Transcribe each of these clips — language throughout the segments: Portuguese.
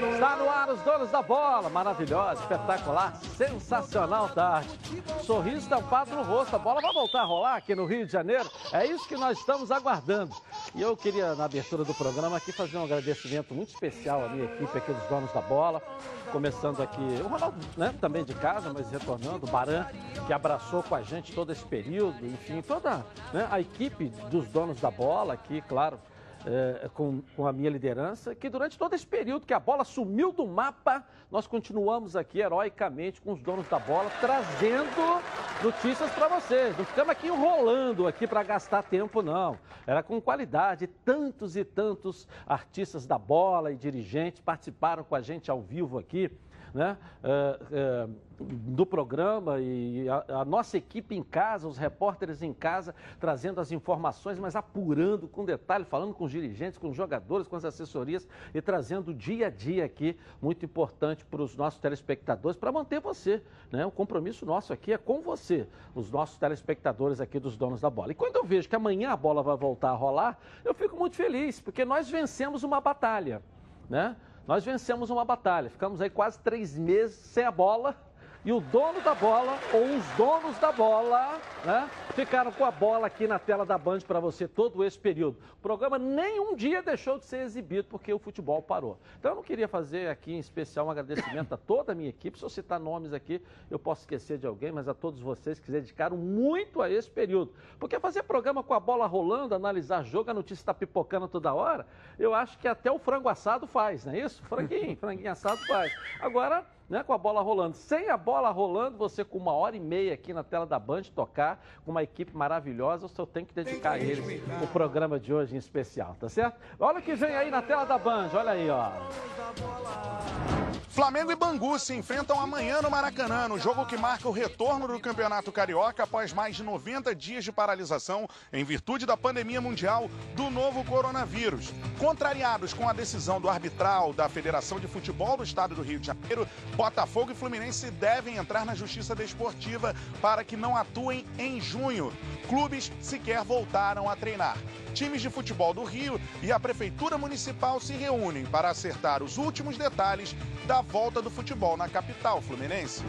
Está no ar os donos da bola. Maravilhosa, espetacular, sensacional tarde. Sorriso estampado no rosto. A bola vai voltar a rolar aqui no Rio de Janeiro. É isso que nós estamos aguardando. E eu queria, na abertura do programa, aqui fazer um agradecimento muito especial à minha equipe aqui dos donos da bola. Começando aqui, o Ronaldo né, também de casa, mas retornando, o Baran, que abraçou com a gente todo esse período, enfim, toda né, a equipe dos donos da bola aqui, claro, é, com, com, a minha liderança, que durante todo esse período que a bola sumiu do mapa, nós continuamos aqui heroicamente com os donos da bola, trazendo notícias para vocês. Não ficamos aqui enrolando aqui para gastar tempo, não. Era com qualidade. Tantos e tantos artistas da bola e dirigentes participaram com a gente ao vivo aqui né, é, é, do programa e a, a, nossa equipe em casa, os repórteres em casa, trazendo as informações, mas apurando com detalhe, falando com os dirigentes, com os jogadores, com as assessorias e trazendo dia a dia aqui, muito importante para os nossos telespectadores, para manter você. Né? O compromisso nosso aqui é com você, os nossos telespectadores aqui dos donos da bola. E quando eu vejo que amanhã a bola vai voltar a rolar, eu fico muito feliz, porque nós vencemos uma batalha. Né? Nós vencemos uma batalha, ficamos aí quase três meses sem a bola e o dono da bola, ou os donos da bola, né, ficaram com a bola aqui na tela da Band para você todo esse período. O programa nem um dia deixou de ser exibido porque o futebol parou. Então eu não queria fazer aqui em especial um agradecimento a toda a minha equipe. Se eu citar nomes aqui, eu posso esquecer de alguém, mas a todos vocês que se dedicaram muito a esse período. Porque fazer programa com a bola rolando, analisar jogo, a notícia está pipocando toda hora, eu acho que até o frango assado faz, não é isso? Franguinho, franguinho assado faz. Agora né, com a bola rolando. Sem a bola rolando, você com uma hora e meia aqui na tela da Band tocar, com uma equipe maravilhosa, eu só tenho que dedicar a eles o programa de hoje em especial, tá certo? Olha o que vem aí na tela da Band, olha aí, ó. Flamengo e Bangu se enfrentam amanhã no Maracanã, no jogo que marca o retorno do Campeonato Carioca após mais de 90 dias de paralisação em virtude da pandemia mundial do novo coronavírus. Contrariados com a decisão do arbitral da Federação de Futebol do Estado do Rio de Janeiro, Botafogo e Fluminense devem entrar na Justiça Desportiva para que não atuem em junho. Clubes sequer voltaram a treinar. Times de futebol do Rio e a Prefeitura Municipal se reúnem para acertar os últimos detalhes da volta do futebol na capital fluminense.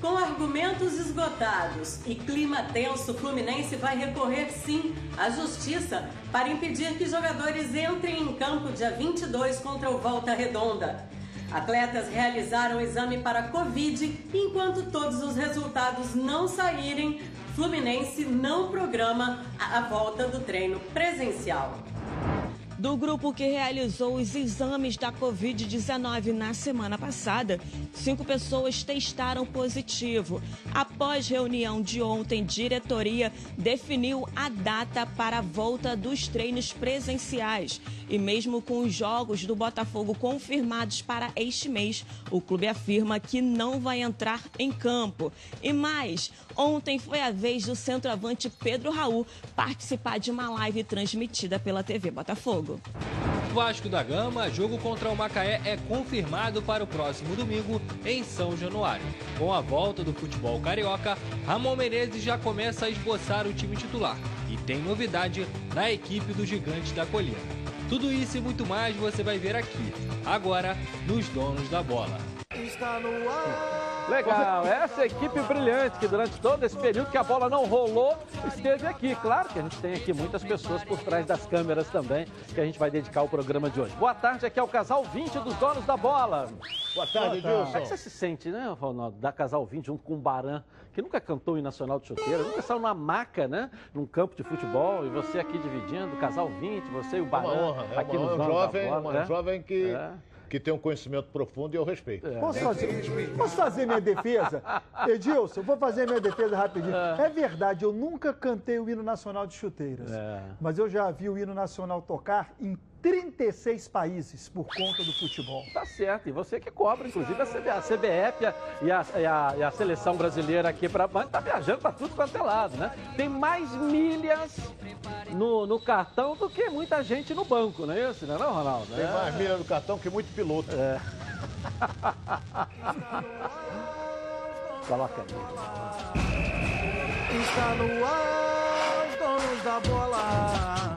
Com argumentos esgotados e clima tenso, Fluminense vai recorrer sim à justiça para impedir que jogadores entrem em campo dia 22 contra o Volta Redonda. Atletas realizaram exame para Covid e enquanto todos os resultados não saírem, Fluminense não programa a volta do treino presencial do grupo que realizou os exames da Covid-19 na semana passada, cinco pessoas testaram positivo. Após reunião de ontem, diretoria definiu a data para a volta dos treinos presenciais. E mesmo com os jogos do Botafogo confirmados para este mês, o clube afirma que não vai entrar em campo. E mais, ontem foi a vez do centroavante Pedro Raul participar de uma live transmitida pela TV Botafogo. Vasco da Gama, jogo contra o Macaé é confirmado para o próximo domingo em São Januário. Com a volta do futebol carioca, Ramon Menezes já começa a esboçar o time titular e tem novidade na equipe do Gigante da Colina. Tudo isso e muito mais você vai ver aqui, agora nos Donos da Bola. Está no ar. Legal, essa equipe brilhante que durante todo esse período que a bola não rolou, esteve aqui. Claro que a gente tem aqui muitas pessoas por trás das câmeras também, que a gente vai dedicar o programa de hoje. Boa tarde, aqui é o Casal 20 dos donos da bola. Boa tarde, Edilson. Como é que você se sente, né, Ronaldo, da Casal 20 junto com o Baran, que nunca cantou em Nacional de Chuteira, nunca saiu numa maca, né, num campo de futebol, e você aqui dividindo, Casal 20, você e o Baran, é uma honra, é aqui uma nos honra, jovem, bola. Uma né? jovem que... É que tem um conhecimento profundo e eu respeito. É. Posso, fazer, posso fazer minha defesa? Edilson, vou fazer minha defesa rapidinho. É. é verdade, eu nunca cantei o hino nacional de chuteiras, é. mas eu já vi o hino nacional tocar em 36 países por conta do futebol. Tá certo, e você que cobra, inclusive a, CB, a CBF e a, e, a, e a, seleção brasileira aqui para a tá viajando para tudo quanto é lado, né? Tem mais milhas no, no, cartão do que muita gente no banco, não é isso, não é não, Ronaldo? Tem é. mais milhas no cartão que muito piloto. É. Coloca aí. Está no ar, os donos da bola.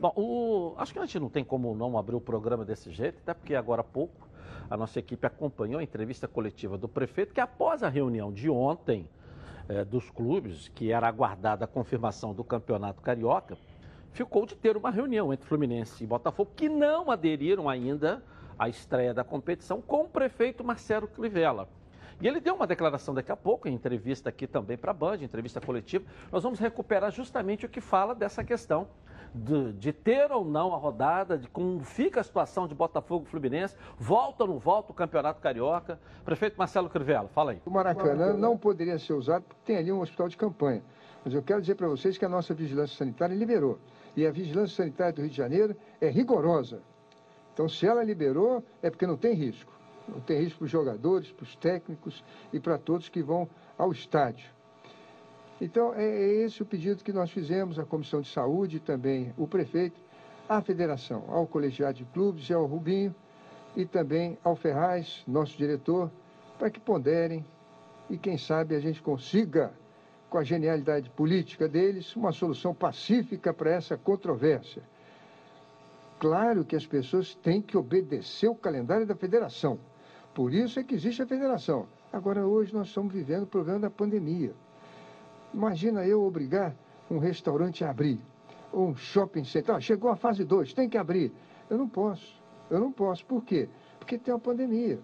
Bom, o... acho que a gente não tem como não abrir o programa desse jeito, até porque agora há pouco a nossa equipe acompanhou a entrevista coletiva do prefeito, que após a reunião de ontem eh, dos clubes, que era aguardada a confirmação do campeonato carioca, ficou de ter uma reunião entre Fluminense e Botafogo, que não aderiram ainda à estreia da competição, com o prefeito Marcelo Crivella. E ele deu uma declaração daqui a pouco, em entrevista aqui também para a Band, entrevista coletiva. Nós vamos recuperar justamente o que fala dessa questão de, de, ter ou não a rodada, de como fica a situação de Botafogo Fluminense, volta ou não volta o Campeonato Carioca. Prefeito Marcelo Crivella, fala aí. O Maracanã não poderia ser usado porque tem ali um hospital de campanha. Mas eu quero dizer para vocês que a nossa vigilância sanitária liberou. E a vigilância sanitária do Rio de Janeiro é rigorosa. Então, se ela liberou, é porque não tem risco. Não tem risco para os jogadores, para os técnicos e para todos que vão ao estádio. Então, é, é esse o pedido que nós fizemos à Comissão de Saúde também o prefeito, à federação, ao colegiado de clubes e ao Rubinho e também ao Ferraz, nosso diretor, para que ponderem e, quem sabe, a gente consiga com a genialidade política deles, uma solução pacífica para essa controvérsia. Claro que as pessoas têm que obedecer o calendário da federação. Por isso é que existe a federação. Agora, hoje, nós estamos vivendo o problema da pandemia. Imagina eu obrigar um restaurante a abrir, ou um shopping center. Ah, chegou a fase 2, tem que abrir. Eu não posso. Eu não posso. Por quê? Porque tem uma pandemia.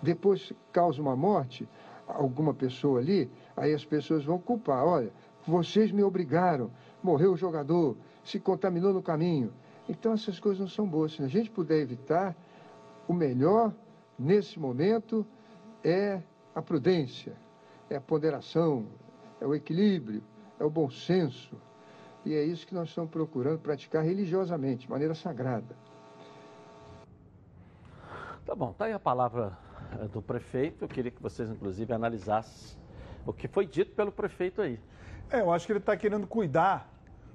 Depois causa uma morte, alguma pessoa ali, aí as pessoas vão culpar. Olha, vocês me obrigaram, morreu o jogador, se contaminou no caminho. Então essas coisas não são boas. Se a gente puder evitar, o melhor nesse momento é a prudência, é a ponderação, é o equilíbrio, é o bom senso. E é isso que nós estamos procurando praticar religiosamente, de maneira sagrada. Tá bom, tá aí a palavra eh, do prefeito. Eu queria que vocês, inclusive, analisassem o que foi dito pelo prefeito aí. É, eu acho que ele está querendo cuidar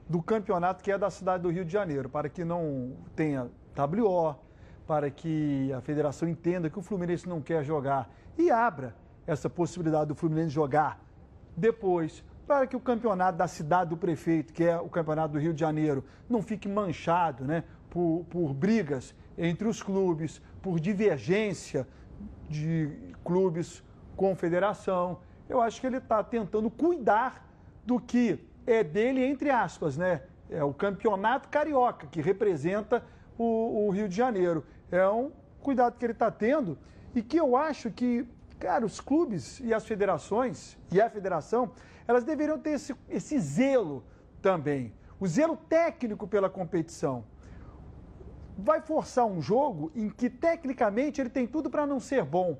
do campeonato que é da cidade do Rio de Janeiro, para que não tenha WO, para que a federação entenda que o Fluminense não quer jogar e abra essa possibilidade do Fluminense jogar depois, para que o campeonato da cidade do prefeito, que é o campeonato do Rio de Janeiro, não fique manchado né, por, por brigas entre os clubes, por divergência de clubes com federação. Eu acho que ele está tentando cuidar do que é dele, entre aspas, né? É o campeonato carioca, que representa o, o Rio de Janeiro. É um cuidado que ele está tendo e que eu acho que, cara, os clubes e as federações e a federação, elas deveriam ter esse, esse zelo também. O zelo técnico pela competição vai forçar um jogo em que tecnicamente ele tem tudo para não ser bom.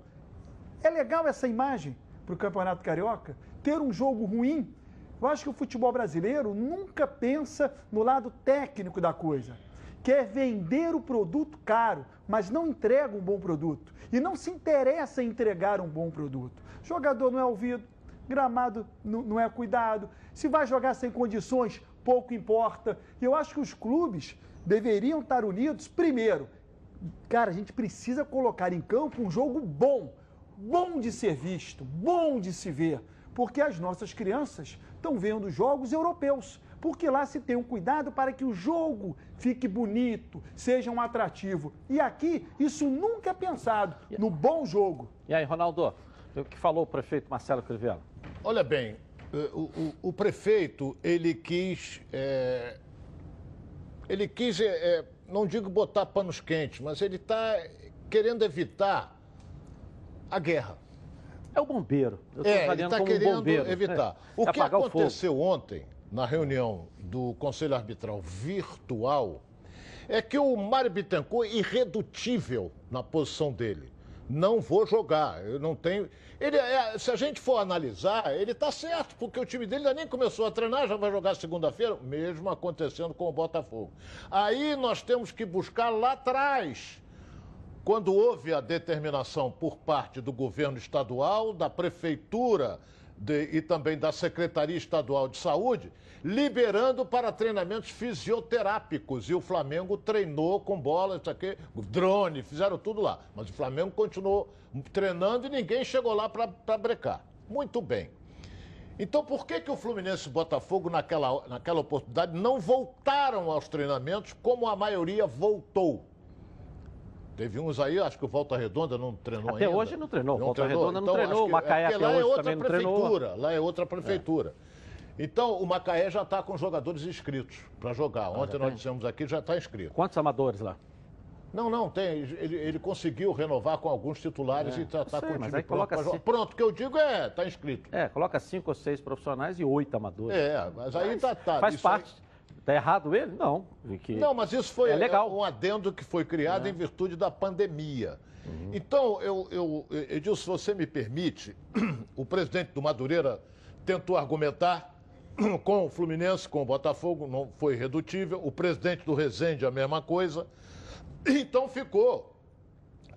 É legal essa imagem para o Campeonato Carioca? Ter um jogo ruim? Eu acho que o futebol brasileiro nunca pensa no lado técnico da coisa. Quer vender o produto caro, mas não entrega um bom produto. E não se interessa em entregar um bom produto. Jogador não é ouvido, gramado não é cuidado. Se vai jogar sem condições, pouco importa. E eu acho que os clubes deveriam estar unidos. Primeiro, cara, a gente precisa colocar em campo um jogo bom, bom de ser visto, bom de se ver, porque as nossas crianças estão vendo jogos europeus. Porque lá se tem um cuidado para que o jogo fique bonito, seja um atrativo. E aqui, isso nunca é pensado no bom jogo. E aí, Ronaldo, o que falou o prefeito Marcelo Crivella? Olha bem, eh, o, o, o prefeito, ele quis é, ele quis, é, é, não digo botar panos quentes, mas ele está querendo evitar a guerra. É o bombeiro. Eu é, ele está querendo bombeiro. evitar. É. O que aconteceu o ontem, na reunião do Conselho Arbitral virtual, é que o Mário Bittencourt é irredutível na posição dele. não vou jogar. Eu não tenho. Ele, é, se a gente for analisar, ele está certo, porque o time dele ainda nem começou a treinar, já vai jogar segunda-feira, mesmo acontecendo com o Botafogo. Aí nós temos que buscar lá atrás. Quando houve a determinação por parte do governo estadual, da prefeitura de, e também da Secretaria Estadual de Saúde, liberando para treinamentos fisioterápicos. E o Flamengo treinou com bola, isso aqui, drone, fizeram tudo lá. Mas o Flamengo continuou treinando e ninguém chegou lá para brecar. Muito bem. Então, por que, que o Fluminense e o Botafogo, naquela, naquela oportunidade, não voltaram aos treinamentos como a maioria voltou? Teve uns aí, acho que o Volta Redonda não treinou Até ainda. hoje não treinou. Não Volta treinou. Redonda não Então, treinou. acho O Macaé é, até lá é outra prefeitura. Lá é outra prefeitura. Então, o Macaé já está com jogadores inscritos para jogar. Ontem nós tem? dissemos aqui, já está inscrito. Quantos amadores lá? Não, não, tem. Ele, ele conseguiu renovar com alguns titulares É, e está tá sei, com o time pronto. assim. Pronto, o que eu digo é, está inscrito. É, coloca cinco ou seis profissionais e oito amadores. É, mas aí tá, tá. Faz isso aí- parte. Tá errado ele? Não. Que- Não, mas isso foi É legal. um adendo que foi criado É. em virtude da pandemia. Uhum. Então, eu, eu, Edilson, se você me permite, o presidente do Madureira tentou argumentar com o Fluminense, com o Botafogo, não foi redutível. O presidente do Resende, a mesma coisa. Então ficou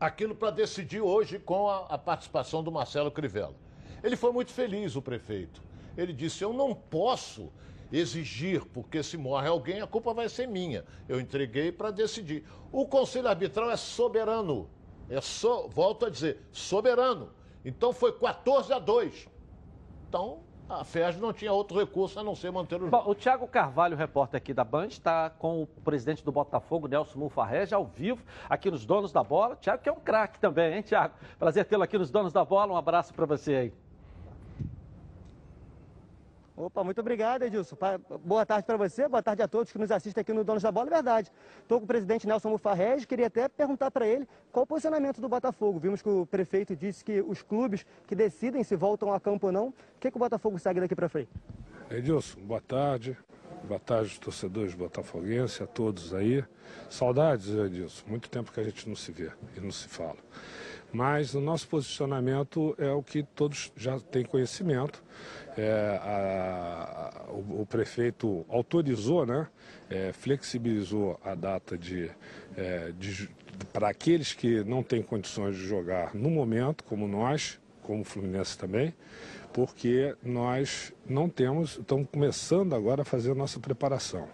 aquilo para decidir hoje com a, a participação do Marcelo Crivella. Ele foi muito feliz, o prefeito. Ele disse: Eu não posso exigir, porque se morre alguém, a culpa vai ser minha. Eu entreguei para decidir. O Conselho Arbitral é soberano. É so, volto a dizer, soberano. Então foi 14 a 2. Então, a FES não tinha outro recurso a não ser manter o jogo. Bom, o Thiago Carvalho, repórter aqui da Band, está com o presidente do Botafogo, Nelson Mufarrege, ao vivo, aqui nos Donos da Bola. Thiago que é um craque também, hein, Thiago? Prazer tê-lo aqui nos Donos da Bola. Um abraço para você aí. Opa, muito obrigado, Edilson. Boa tarde para você, boa tarde a todos que nos assistem aqui no Donos da Bola. É verdade. Estou com o presidente Nelson Mufarrege, queria até perguntar para ele qual o posicionamento do Botafogo. Vimos que o prefeito disse que os clubes que decidem se voltam a campo ou não, o que, que o Botafogo segue daqui para frente? Edilson, boa tarde. Boa tarde, torcedores botafoguenses, a todos aí. Saudades, Edilson. Muito tempo que a gente não se vê e não se fala. Mas o nosso posicionamento é o que todos já têm conhecimento. É, a- a- o, o prefeito autorizou, né, é, flexibilizou a data de, é, de para aqueles que não têm condições de jogar no momento, como nós, como o Fluminense também, porque nós não temos, estamos começando agora a fazer a nossa preparação.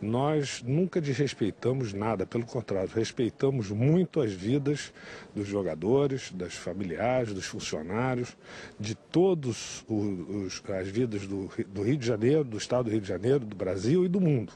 Nós nunca desrespeitamos nada, pelo contrário, respeitamos muito as vidas dos jogadores, das familiares, dos funcionários, de todos os, as vidas do, do Rio de Janeiro, do estado do Rio de Janeiro, do Brasil e do mundo.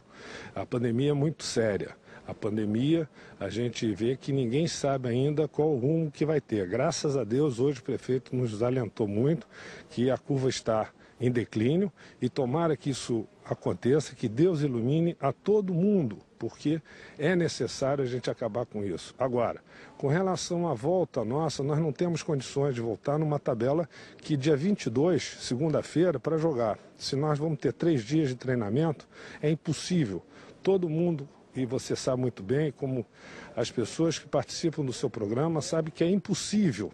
A pandemia é muito séria. A pandemia, a gente vê que ninguém sabe ainda qual rumo que vai ter. Graças a Deus, hoje o prefeito nos alentou muito que a curva está em declínio e tomara que isso aconteça, que Deus ilumine a todo mundo, porque é necessário a gente acabar com isso. Agora, com relação à volta nossa, nós não temos condições de voltar numa tabela que dia 22, segunda-feira, para jogar. Se nós vamos ter três dias de treinamento, é impossível. Todo mundo e você sabe muito bem, como as pessoas que participam do seu programa sabem que é impossível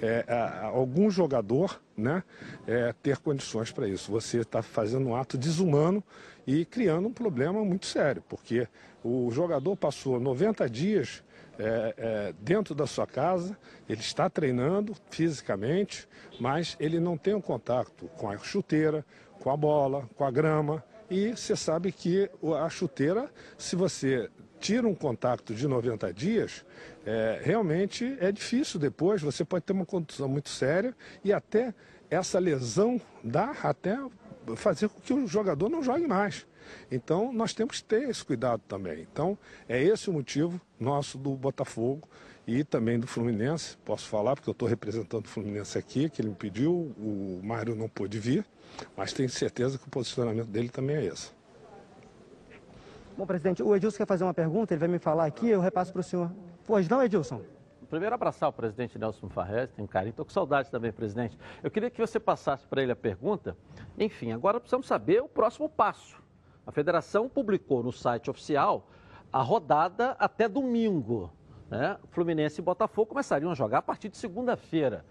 é, a- a- algum jogador né, é, ter condições para isso. Você está fazendo um ato desumano e criando um problema muito sério, porque o jogador passou 90 dias é, é, dentro da sua casa, ele está treinando fisicamente, mas ele não tem um contato com a chuteira, com a bola, com a grama. E você sabe que o- a chuteira, se você tira um contato de 90 dias, é, realmente é difícil depois, você pode ter uma contusão muito séria e até essa lesão dá até fazer com que o jogador não jogue mais. Então, nós temos que ter esse cuidado também. Então, é esse o motivo nosso do Botafogo e também do Fluminense. Posso falar, porque eu estou representando o Fluminense aqui, que ele me pediu, o Mário não pôde vir, mas tenho certeza que o posicionamento dele também é esse. Bom, presidente, o Edilson quer fazer uma pergunta, ele vai me falar aqui, eu repasso para o senhor. Pois não, Edilson? Primeiro, abraçar o presidente Nelson Farrez, tem um carinho. Estou com saudade também, presidente. Eu queria que você passasse para ele a pergunta. Enfim, agora precisamos saber o próximo passo. A federação publicou no site oficial a rodada até domingo. né, Fluminense e Botafogo começariam a jogar a partir de segunda-feira.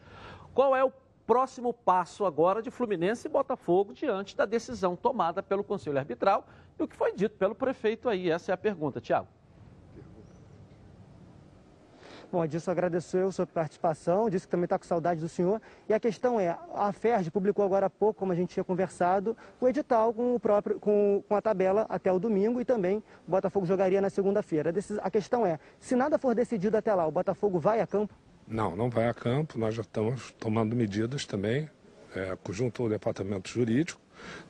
Qual é o próximo passo agora de Fluminense e Botafogo diante da decisão tomada pelo Conselho Arbitral o que foi dito pelo prefeito aí? Essa é a pergunta, Tiago. Bom, Edilson agradeceu a sua participação, disse que também está com saudade do senhor. E a questão é, a FERJ publicou agora há pouco, como a gente tinha conversado, o edital com, o próprio, com, com a tabela até o domingo e também o Botafogo jogaria na segunda-feira. A questão é, se nada for decidido até lá, o Botafogo vai a campo? Não, não vai a campo. Nós já estamos tomando medidas também, é, junto ao departamento jurídico,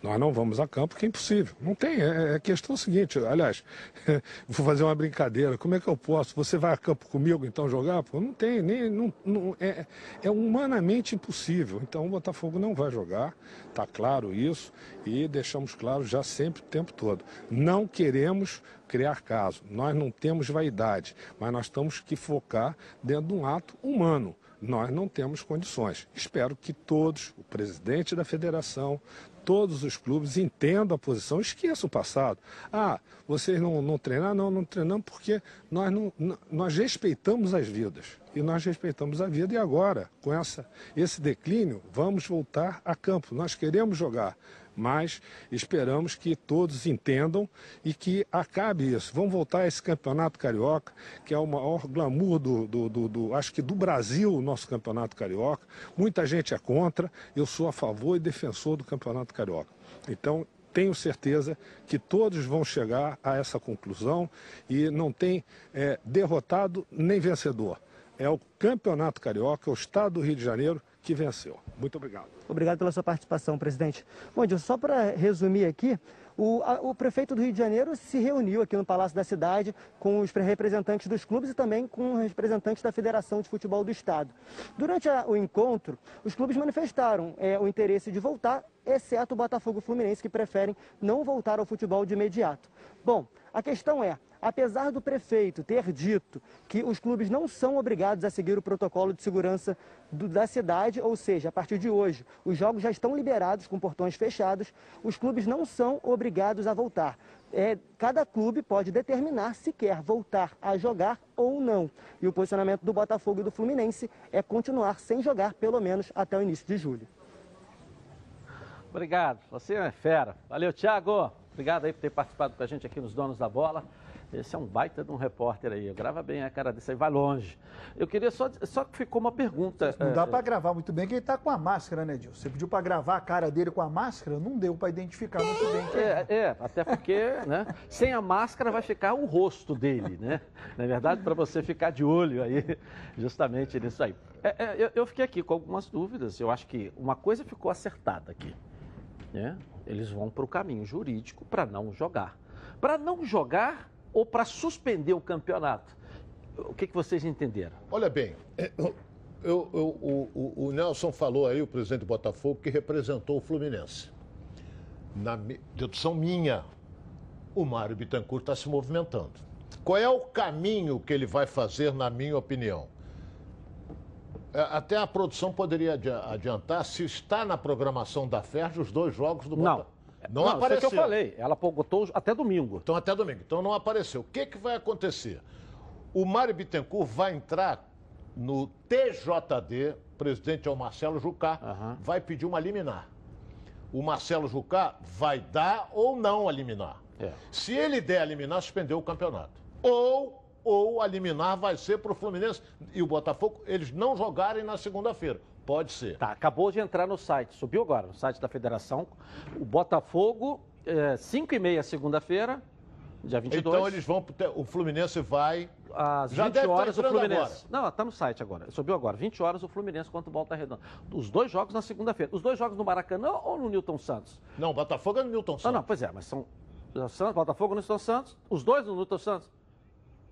nós não vamos a campo, que é impossível. Não tem. É, é questão seguinte, aliás, vou fazer uma brincadeira. Como é que eu posso? Você vai a campo comigo então jogar? Pô, não tem, nem, não, não, é, é humanamente impossível. Então o Botafogo não vai jogar, está claro isso, e deixamos claro já sempre o tempo todo. Não queremos criar caso. Nós não temos vaidade, mas nós temos que focar dentro de um ato humano nós não temos condições. Espero que todos, o presidente da federação, todos os clubes entendam a posição, esqueçam o passado. Ah, vocês não, não treinaram? Não, não treinamos porque nós, não, nós respeitamos as vidas. E nós respeitamos a vida e agora, com essa, esse declínio, vamos voltar a campo. Nós queremos jogar mas esperamos que todos entendam e que acabe isso. Vamos voltar a esse campeonato carioca, que é o maior glamour do, do, do, do acho que do Brasil, o nosso campeonato carioca. Muita gente é contra, eu sou a favor e defensor do campeonato carioca. Então, tenho certeza que todos vão chegar a essa conclusão e não tem é, derrotado nem vencedor. É o Campeonato Carioca, é o Estado do Rio de Janeiro que venceu. Muito obrigado. Obrigado pela sua participação, presidente. Bom, Edilson, só para resumir aqui, o, a, o, prefeito do Rio de Janeiro se reuniu aqui no Palácio da Cidade com os representantes dos clubes e também com os representantes da Federação de Futebol do Estado. Durante a, o encontro, os clubes manifestaram é, o interesse de voltar, exceto o Botafogo Fluminense, que preferem não voltar ao futebol de imediato. Bom, a questão é, apesar do prefeito ter dito que os clubes não são obrigados a seguir o protocolo de segurança do, da cidade, ou seja, a partir de hoje, os jogos já estão liberados com portões fechados, os clubes não são obrigados a voltar. É, cada clube pode determinar se quer voltar a jogar ou não. E o posicionamento do Botafogo e do Fluminense é continuar sem jogar, pelo menos até o início de julho. Obrigado, você é fera. Valeu, Thiago. Obrigado aí por ter participado com a gente aqui nos Donos da Bola. Esse é um baita de um repórter aí. Grava bem a cara desse aí, vai longe. Eu queria só. Só que ficou uma pergunta. Não dá é, para gravar muito bem que ele está com a máscara, né, Dilson? Você pediu para gravar a cara dele com a máscara, não deu para identificar muito bem. É, é, até porque, né? Sem a máscara vai ficar o rosto dele, né? Na verdade, para você ficar de olho aí, justamente nisso aí. É, é, eu, eu fiquei aqui com algumas dúvidas. Eu acho que uma coisa ficou acertada aqui. Né? Eles vão para o caminho jurídico para não jogar. Para não jogar, ou para suspender o campeonato? O que, que vocês entenderam? Olha bem, eu, eu, eu, o, o, Nelson falou aí, o presidente do Botafogo, que representou o Fluminense. Na dedução minha, o Mário Bittencourt está se movimentando. Qual é o caminho que ele vai fazer, na minha opinião? É, até a produção poderia adiantar se está na programação da FERJ os dois jogos do Botafogo. Não, não apareceu. que eu falei. Ela botou até domingo. Então, até domingo. Então, não apareceu. O que, que vai acontecer? O Mário Bittencourt vai entrar no TJD, presidente é o Marcelo Jucá, uhum. vai pedir uma liminar. O Marcelo Jucá vai dar ou não a liminar. É. Se ele der a liminar, suspendeu o campeonato. Ou, ou a liminar vai ser para o Fluminense e o Botafogo, eles não jogarem na segunda-feira. Pode ser. Tá, acabou de entrar no site, subiu agora, no site da federação. O Botafogo, 5 é, e meia segunda-feira, dia 22. Então eles vão, o Fluminense vai... Às Já 20 horas o Fluminense. Agora. Não, está no site agora, subiu agora. 20 horas o Fluminense contra o Volta Redonda. Os dois jogos na segunda-feira. Os dois jogos no Maracanã ou no Newton Santos? Não, Botafogo é no Newton Santos. Não, não, pois é, mas são... Santos, Botafogo no Newton Santos, os dois no Newton Santos.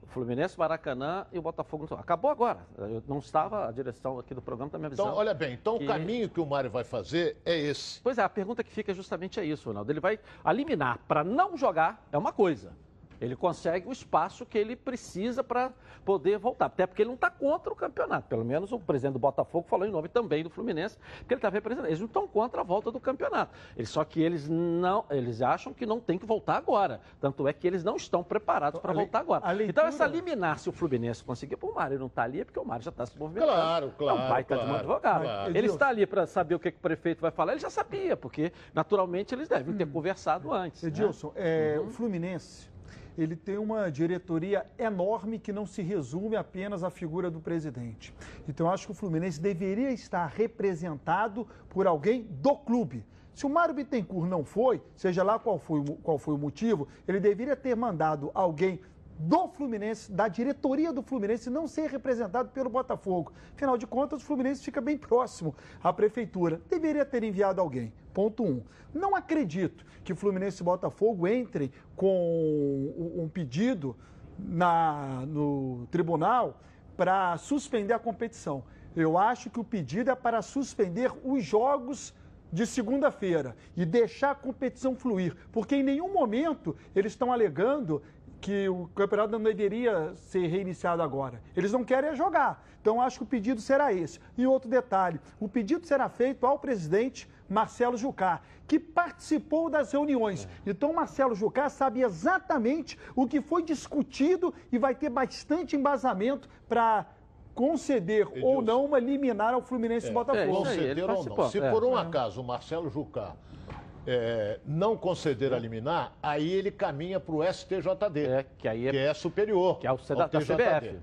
Fluminense, Maracanã e o Botafogo. Acabou agora. Eu não estava, a direção aqui do programa está me avisando. Então, olha bem, então que... o caminho que o Mário vai fazer é esse. Pois é, a pergunta que fica justamente é isso, Ronaldo. Ele vai eliminar para não jogar, é uma coisa. Ele consegue o espaço que ele precisa para poder voltar. Até porque ele não está contra o campeonato. Pelo menos o presidente do Botafogo falou em nome também do Fluminense, porque ele está representando. Eles não estão contra a volta do campeonato. Eles, só que eles não, eles acham que não tem que voltar agora. Tanto é que eles não estão preparados para voltar agora. leitura... Então, essa liminar, se o Fluminense conseguir, pô, o Mário não está ali, é porque o Mário já está se movimentando. Claro, claro, É um baita de um claro, advogado. claro. Ele está ali para saber o que, que o prefeito vai falar. Ele já sabia, porque naturalmente eles devem ter conversado antes. né? Edilson, é, o Fluminense ele tem uma diretoria enorme que não se resume apenas à figura do presidente. Então, eu acho que o Fluminense deveria estar representado por alguém do clube. Se o Mário Bittencourt não foi, seja lá qual foi, qual foi o motivo, ele deveria ter mandado alguém do Fluminense, da diretoria do Fluminense, não ser representado pelo Botafogo. Afinal de contas, o Fluminense fica bem próximo à prefeitura. Deveria ter enviado alguém. Ponto um. Não acredito que Fluminense e Botafogo entrem com um pedido na, no tribunal para suspender a competição. Eu acho que o pedido é para suspender os jogos de segunda-feira e deixar a competição fluir, porque em nenhum momento eles estão alegando que o campeonato não deveria ser reiniciado agora. Eles não querem é jogar. Então acho que o pedido será esse. E outro detalhe, o pedido será feito ao presidente Marcelo Jucá, que participou das reuniões. Então Marcelo Jucá sabe exatamente o que foi discutido e vai ter bastante embasamento para conceder ou não uma liminar ao Fluminense e Botafogo. conceder ou não. Se por um acaso o Marcelo Jucá é, não conceder a liminar, aí ele caminha para o STJD, que, aí é, superior. Que é o C da- CBF.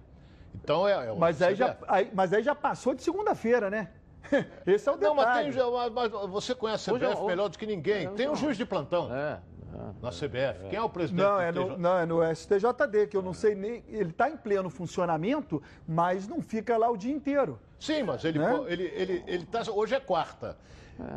Então é, é o Mas aí, já, aí- mas aí já passou de segunda-feira, né? Esse é o Não, mas, detalhe. tem, mas- mas você conhece a CBF é- melhor do que ninguém. Tem um juiz de plantão na CBF. Quem é o presidente Não, do é no, TJ? não, é no STJD, que eu não sei nem. Ele está em pleno funcionamento, mas não fica lá o dia inteiro. Sim, mas ele, Né? ele, ele, ele tá, hoje é quarta.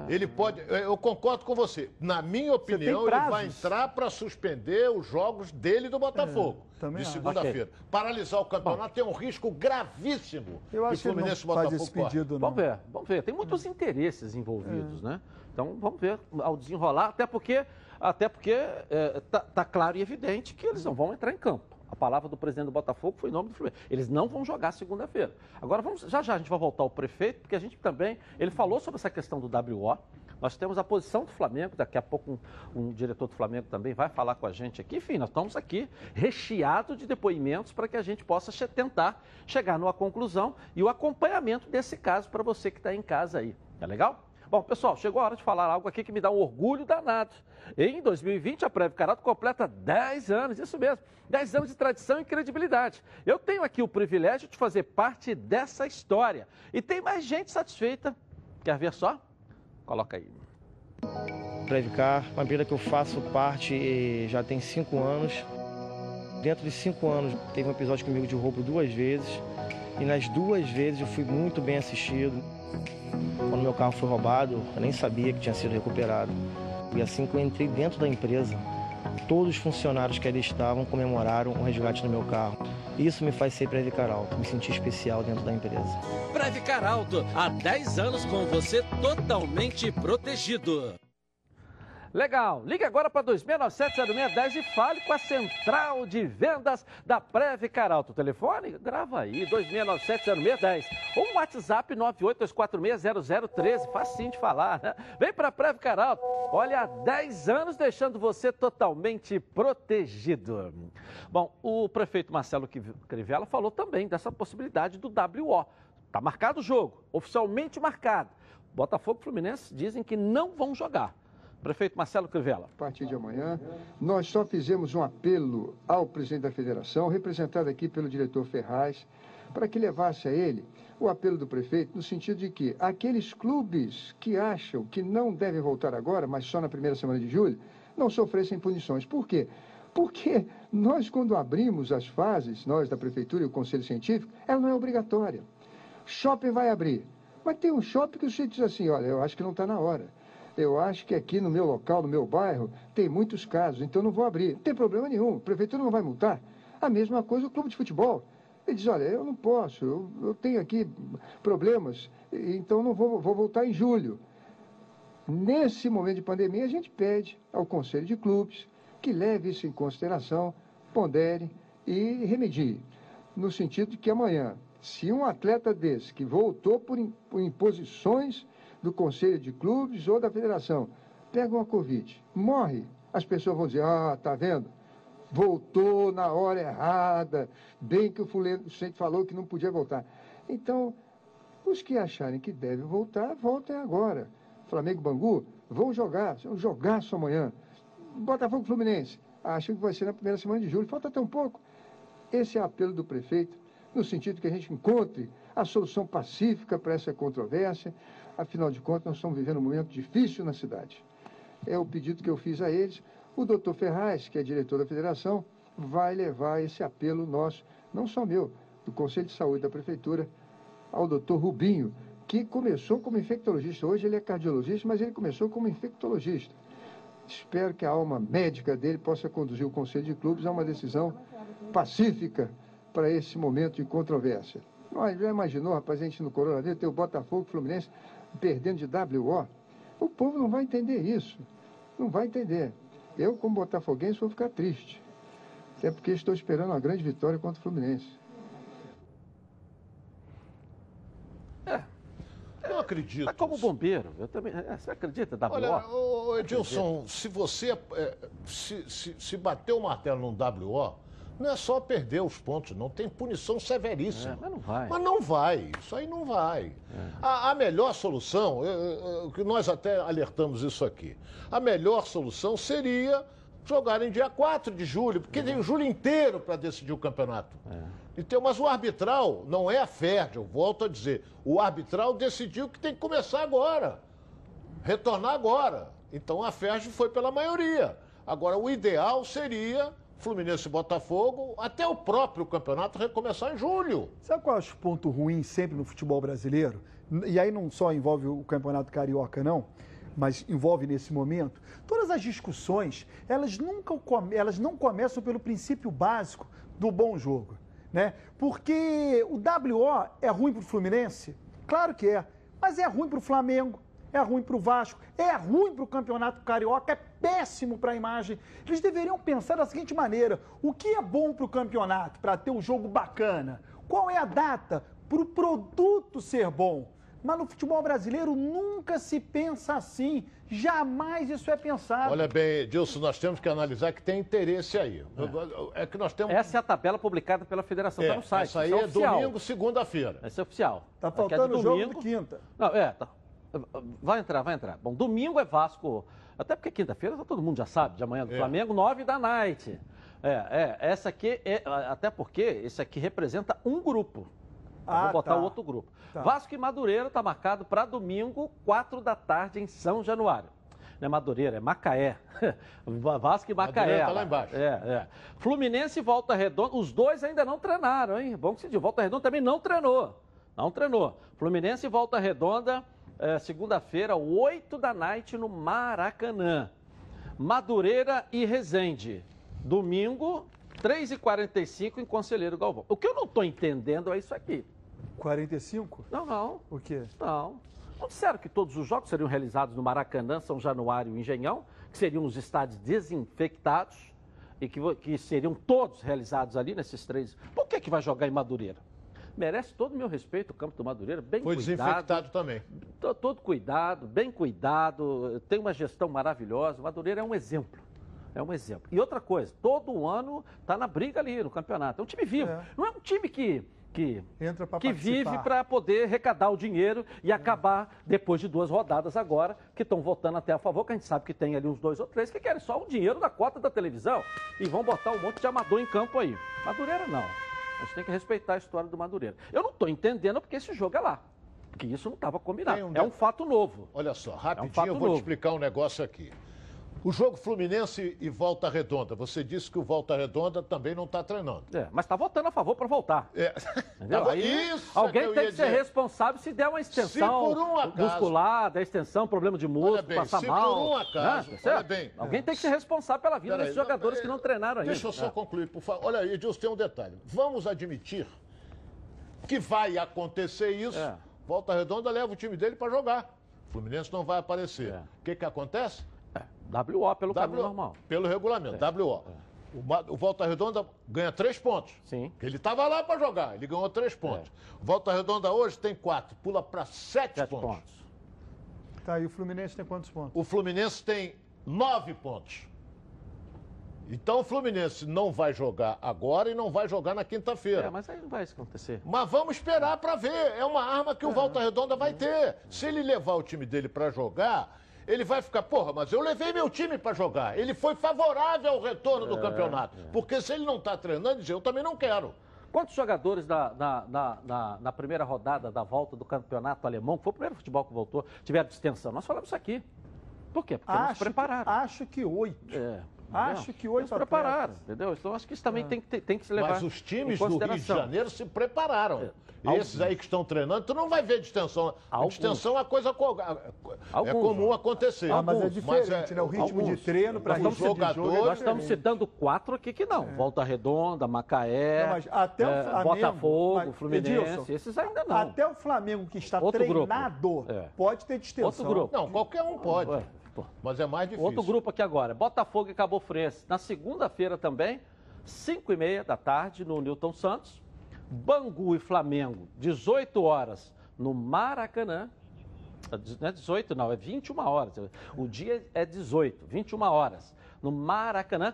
Ele pode. Eu concordo com você. Na minha opinião, ele vai entrar para suspender os jogos dele do Botafogo. É, também de segunda-feira. Paralisar o campeonato tem um risco gravíssimo. Eu acho que não Fluminense e faz Botafogo esse pedido, não. Vamos ver, vamos ver. Tem muitos interesses envolvidos, né? Então vamos ver ao desenrolar, até porque, até porque é, tá, tá claro e evidente que eles não vão entrar em campo. A palavra do presidente do Botafogo foi em nome do Fluminense. Eles não vão jogar segunda-feira. Agora vamos, já já a gente vai voltar ao prefeito, porque a gente também, ele falou sobre essa questão do WO. Nós temos a posição do Flamengo, daqui a pouco um, um diretor do Flamengo também vai falar com a gente aqui. Enfim, nós estamos aqui recheados de depoimentos para que a gente possa che- tentar chegar numa conclusão e o acompanhamento desse caso para você que está em casa aí. Tá legal? Bom, pessoal, chegou a hora de falar algo aqui que me dá um orgulho danado. Em 2020, a Preve Carato completa 10 anos, isso mesmo, 10 anos de tradição e credibilidade. Eu tenho aqui o privilégio de fazer parte dessa história. E tem mais gente satisfeita. Quer ver só? Coloca aí. Previcar, uma empresa que eu faço parte eh, já tem cinco anos. Dentro de cinco anos, teve um episódio comigo de roubo duas vezes. E nas duas vezes eu fui muito bem assistido. Quando meu carro foi roubado, eu nem sabia que tinha sido recuperado. E assim que eu entrei dentro da empresa, todos os funcionários que ali estavam comemoraram o resgate do meu carro. Isso me faz ser Previcar Alto, me sentir especial dentro da empresa. Previcar Alto, há 10 anos com você totalmente protegido. Legal. Ligue agora para 2697-0610 e fale com a central de vendas da Preve Caralto. Telefone? Grava aí, 2697-0610. Ou um WhatsApp 982460013. Facinho de falar, né? Vem para a Preve Caralto. Olha, há 10 anos deixando você totalmente protegido. Bom, o prefeito Marcelo Crivella falou também dessa possibilidade do WO. Está marcado o jogo, oficialmente marcado. Botafogo e Fluminense dizem que não vão jogar. Prefeito Marcelo Crivella. A partir de amanhã, nós só fizemos um apelo ao presidente da federação, representado aqui pelo diretor Ferraz, para que levasse a ele o apelo do prefeito, no sentido de que aqueles clubes que acham que não devem voltar agora, mas só na primeira semana de julho, não sofressem punições. Por quê? Porque nós, quando abrimos as fases, nós da prefeitura e o conselho científico, ela não é obrigatória. Shopping vai abrir. Mas tem um shopping que o sujeito diz assim, olha, eu acho que não está na hora. Eu acho que aqui no meu local, no meu bairro, tem muitos casos, então não vou abrir. Não tem problema nenhum, a prefeitura não vai multar. A mesma coisa o clube de futebol. Ele diz, olha, eu não posso, eu, eu tenho aqui problemas, então não vou, vou voltar em julho. Nesse momento de pandemia, a gente pede ao Conselho de Clubes que leve isso em consideração pondere e remedie. No sentido de que amanhã, se um atleta desse que voltou por imposições do Conselho de Clubes ou da Federação pega uma Covid, morre, as pessoas vão dizer, ah, tá vendo? Voltou na hora errada, bem que o fulano falou que não podia voltar. Então, os que acharem que devem voltar, voltem agora. Flamengo Bangu, vão jogar, vão jogar só amanhã. Botafogo Fluminense, acham que vai ser na primeira semana de julho, falta até um pouco. Esse é o apelo do prefeito, no sentido que a gente encontre a solução pacífica para essa controvérsia. Afinal de contas, nós estamos vivendo um momento difícil na cidade. É o pedido que eu fiz a eles. O doutor Ferraz, que é diretor da federação, vai levar esse apelo nosso, não só meu, do Conselho de Saúde da Prefeitura, ao doutor Rubinho, que começou como infectologista. Hoje ele é cardiologista, mas ele começou como infectologista. Espero que a alma médica dele possa conduzir o Conselho de Clubes a uma decisão pacífica para esse momento de controvérsia. Nós já imaginou, rapaz, a gente no coronavírus ter o Botafogo Fluminense perdendo de WO? O povo não vai entender isso. Não vai entender. Eu, como botafoguense, vou ficar triste. Até porque estou esperando uma grande vitória contra o Fluminense. Eu acredito. Mas como bombeiro, eu também. é, Você acredita, WO? Olha, ô, Edilson, se você é, se, se, se bater o martelo num WO, não é só perder os pontos, não. Tem punição severíssima. É, mas não vai. Mas não vai, isso aí não vai. A, a melhor solução, que nós até alertamos isso aqui, a melhor solução seria jogar em dia 4 de julho, porque tem o julho inteiro para decidir o campeonato. Então, mas o arbitral não é a FERJ, eu volto a dizer. O arbitral decidiu que tem que começar agora, retornar agora. Então a FERJ foi pela maioria. Agora, o ideal seria Fluminense e Botafogo, até o próprio campeonato recomeçar em julho. Sabe qual é o ponto ruim sempre no futebol brasileiro? E aí não só envolve o campeonato carioca, não, mas envolve nesse momento. Todas as discussões, elas nunca elas não começam pelo princípio básico do bom jogo. Né? Porque o WO é ruim para o Fluminense? Claro que é. Mas é ruim para o Flamengo, é ruim para o Vasco, é ruim para o Campeonato Carioca, é péssimo para a imagem. Eles deveriam pensar da seguinte maneira: o que é bom para o campeonato, para ter um jogo bacana? Qual é a data para o produto ser bom? Mas no futebol brasileiro nunca se pensa assim. Jamais isso é pensado. Olha bem, Edilson, nós temos que analisar que tem interesse aí. É, que nós temos. Essa é a tabela publicada pela federação, É, tá no site. essa aí isso é oficial. domingo, segunda-feira. Essa é oficial. Tá é faltando o jogo domingo. de quinta. Não, é, tá. Vai entrar, vai entrar. Bom, domingo é Vasco. Até porque quinta-feira todo mundo já sabe, de amanhã do É. Flamengo, nove da night. É, é, essa aqui é. Até porque esse aqui representa um grupo. Ah, vou botar tá. o outro grupo. Tá. Vasco e Madureira está marcado para domingo, quatro da tarde, em São Januário. Não é Madureira, é Macaé. Vasco e Macaé. Madureira tá lá embaixo. É, é. Fluminense e Volta Redonda, os dois ainda não treinaram, hein? Bom que se diz, Volta Redonda também não treinou. Não treinou. Fluminense e Volta Redonda, é, segunda-feira, 8 da noite no Maracanã. Madureira e Resende. Domingo, 3h45 em Conselheiro Galvão. O que eu não estou entendendo é isso aqui. 45? Não, não. O quê? Não. Não disseram que todos os jogos seriam realizados no Maracanã, São Januário e Engenhão, que seriam os estádios desinfectados e que, que seriam todos realizados ali nesses três. Por que, que vai jogar em Madureira? Merece todo o meu respeito o campo do Madureira, bem Foi cuidado. desinfectado também. To- Todo cuidado, bem cuidado, tem uma gestão maravilhosa. O Madureira é um exemplo. É um exemplo. E outra coisa, todo ano está na briga ali no campeonato. É um time vivo. É. Não é um time que, que, Entra que vive para poder arrecadar o dinheiro e acabar depois de duas rodadas agora, que estão votando até a favor, que a gente sabe que tem ali uns dois ou três que querem só o dinheiro da cota da televisão e vão botar um monte de amador em campo aí. Madureira não. A gente tem que respeitar a história do Madureira. Eu não estou entendendo porque esse jogo é lá. Porque isso não estava combinado. Um É um fato novo. Olha só, É um rapidinho eu vou novo. te explicar um negócio aqui. O jogo Fluminense e Volta Redonda. Você disse que o Volta Redonda também não está treinando. É, mas está votando a favor para voltar. É. Entendeu? Aí, isso é alguém eu tem que ser dizer. responsável se der uma extensão por um acaso- muscular, da extensão, problema de músculo, bem, passar se mal. por um acaso, né? Tá certo? olha bem. Alguém tem que ser responsável pela vida Peraí, desses não, jogadores é, que não treinaram ainda. Deixa eu só É. concluir, por favor. Olha aí, Edilson, tem um detalhe. Vamos admitir que vai acontecer isso. É. Volta Redonda leva o time dele para jogar. O Fluminense não vai aparecer. É. O que, que acontece? WO pelo caminho W- normal. Pelo regulamento, WO. O, Ma- o Volta Redonda ganha três pontos. Sim. Ele estava lá para jogar, ele ganhou três pontos. O Volta Redonda hoje tem quatro, pula para sete, Sete pontos. pontos. Tá, e o Fluminense tem quantos pontos? O Fluminense tem nove pontos. Então o Fluminense não vai jogar agora e não vai jogar na quinta-feira. É, mas aí não vai isso acontecer. Mas vamos esperar para ver. É uma arma que o Volta Redonda vai ter. Se ele levar o time dele para jogar, ele vai ficar, porra, mas eu levei meu time para jogar. Ele foi favorável ao retorno do É, campeonato. Porque se ele não está treinando, eu também não quero. Quantos jogadores na, na, na, na- primeira rodada da volta do campeonato alemão, que foi o primeiro futebol que voltou, tiveram distensão? Nós falamos isso aqui. Por quê? Porque não se Acho que, prepararam. acho que oito. É, Acho que se prepararam, entendeu? Então acho que isso também tem, que ter- tem que se levar Mas os times em do Rio de. Janeiro se prepararam. Alguns. Esses aí que estão treinando, tu não vai ver distensão. Alguns. distensão é uma coisa co- é Alguns. comum acontecer. Ah, mas é Alguns. diferente, né? O ritmo de treino para citando, é nós estamos citando quatro aqui que não. Volta Redonda, Macaé, Não, mas até o eh, Flamengo, Botafogo, mas, Fluminense, Edilson, esses ainda não. Até o Flamengo que está Outro grupo. treinado É. pode ter distensão. Outro grupo. Não, qualquer um pode. Pô. Mas é mais difícil. Outro grupo aqui agora, Botafogo e Cabo Friense. Na segunda-feira também, 5 e meia da tarde, no Newton Santos. Bangu e Flamengo, 18 horas, no Maracanã. Não é 18 não, é 21 horas. O dia é 18, 21 horas. No Maracanã.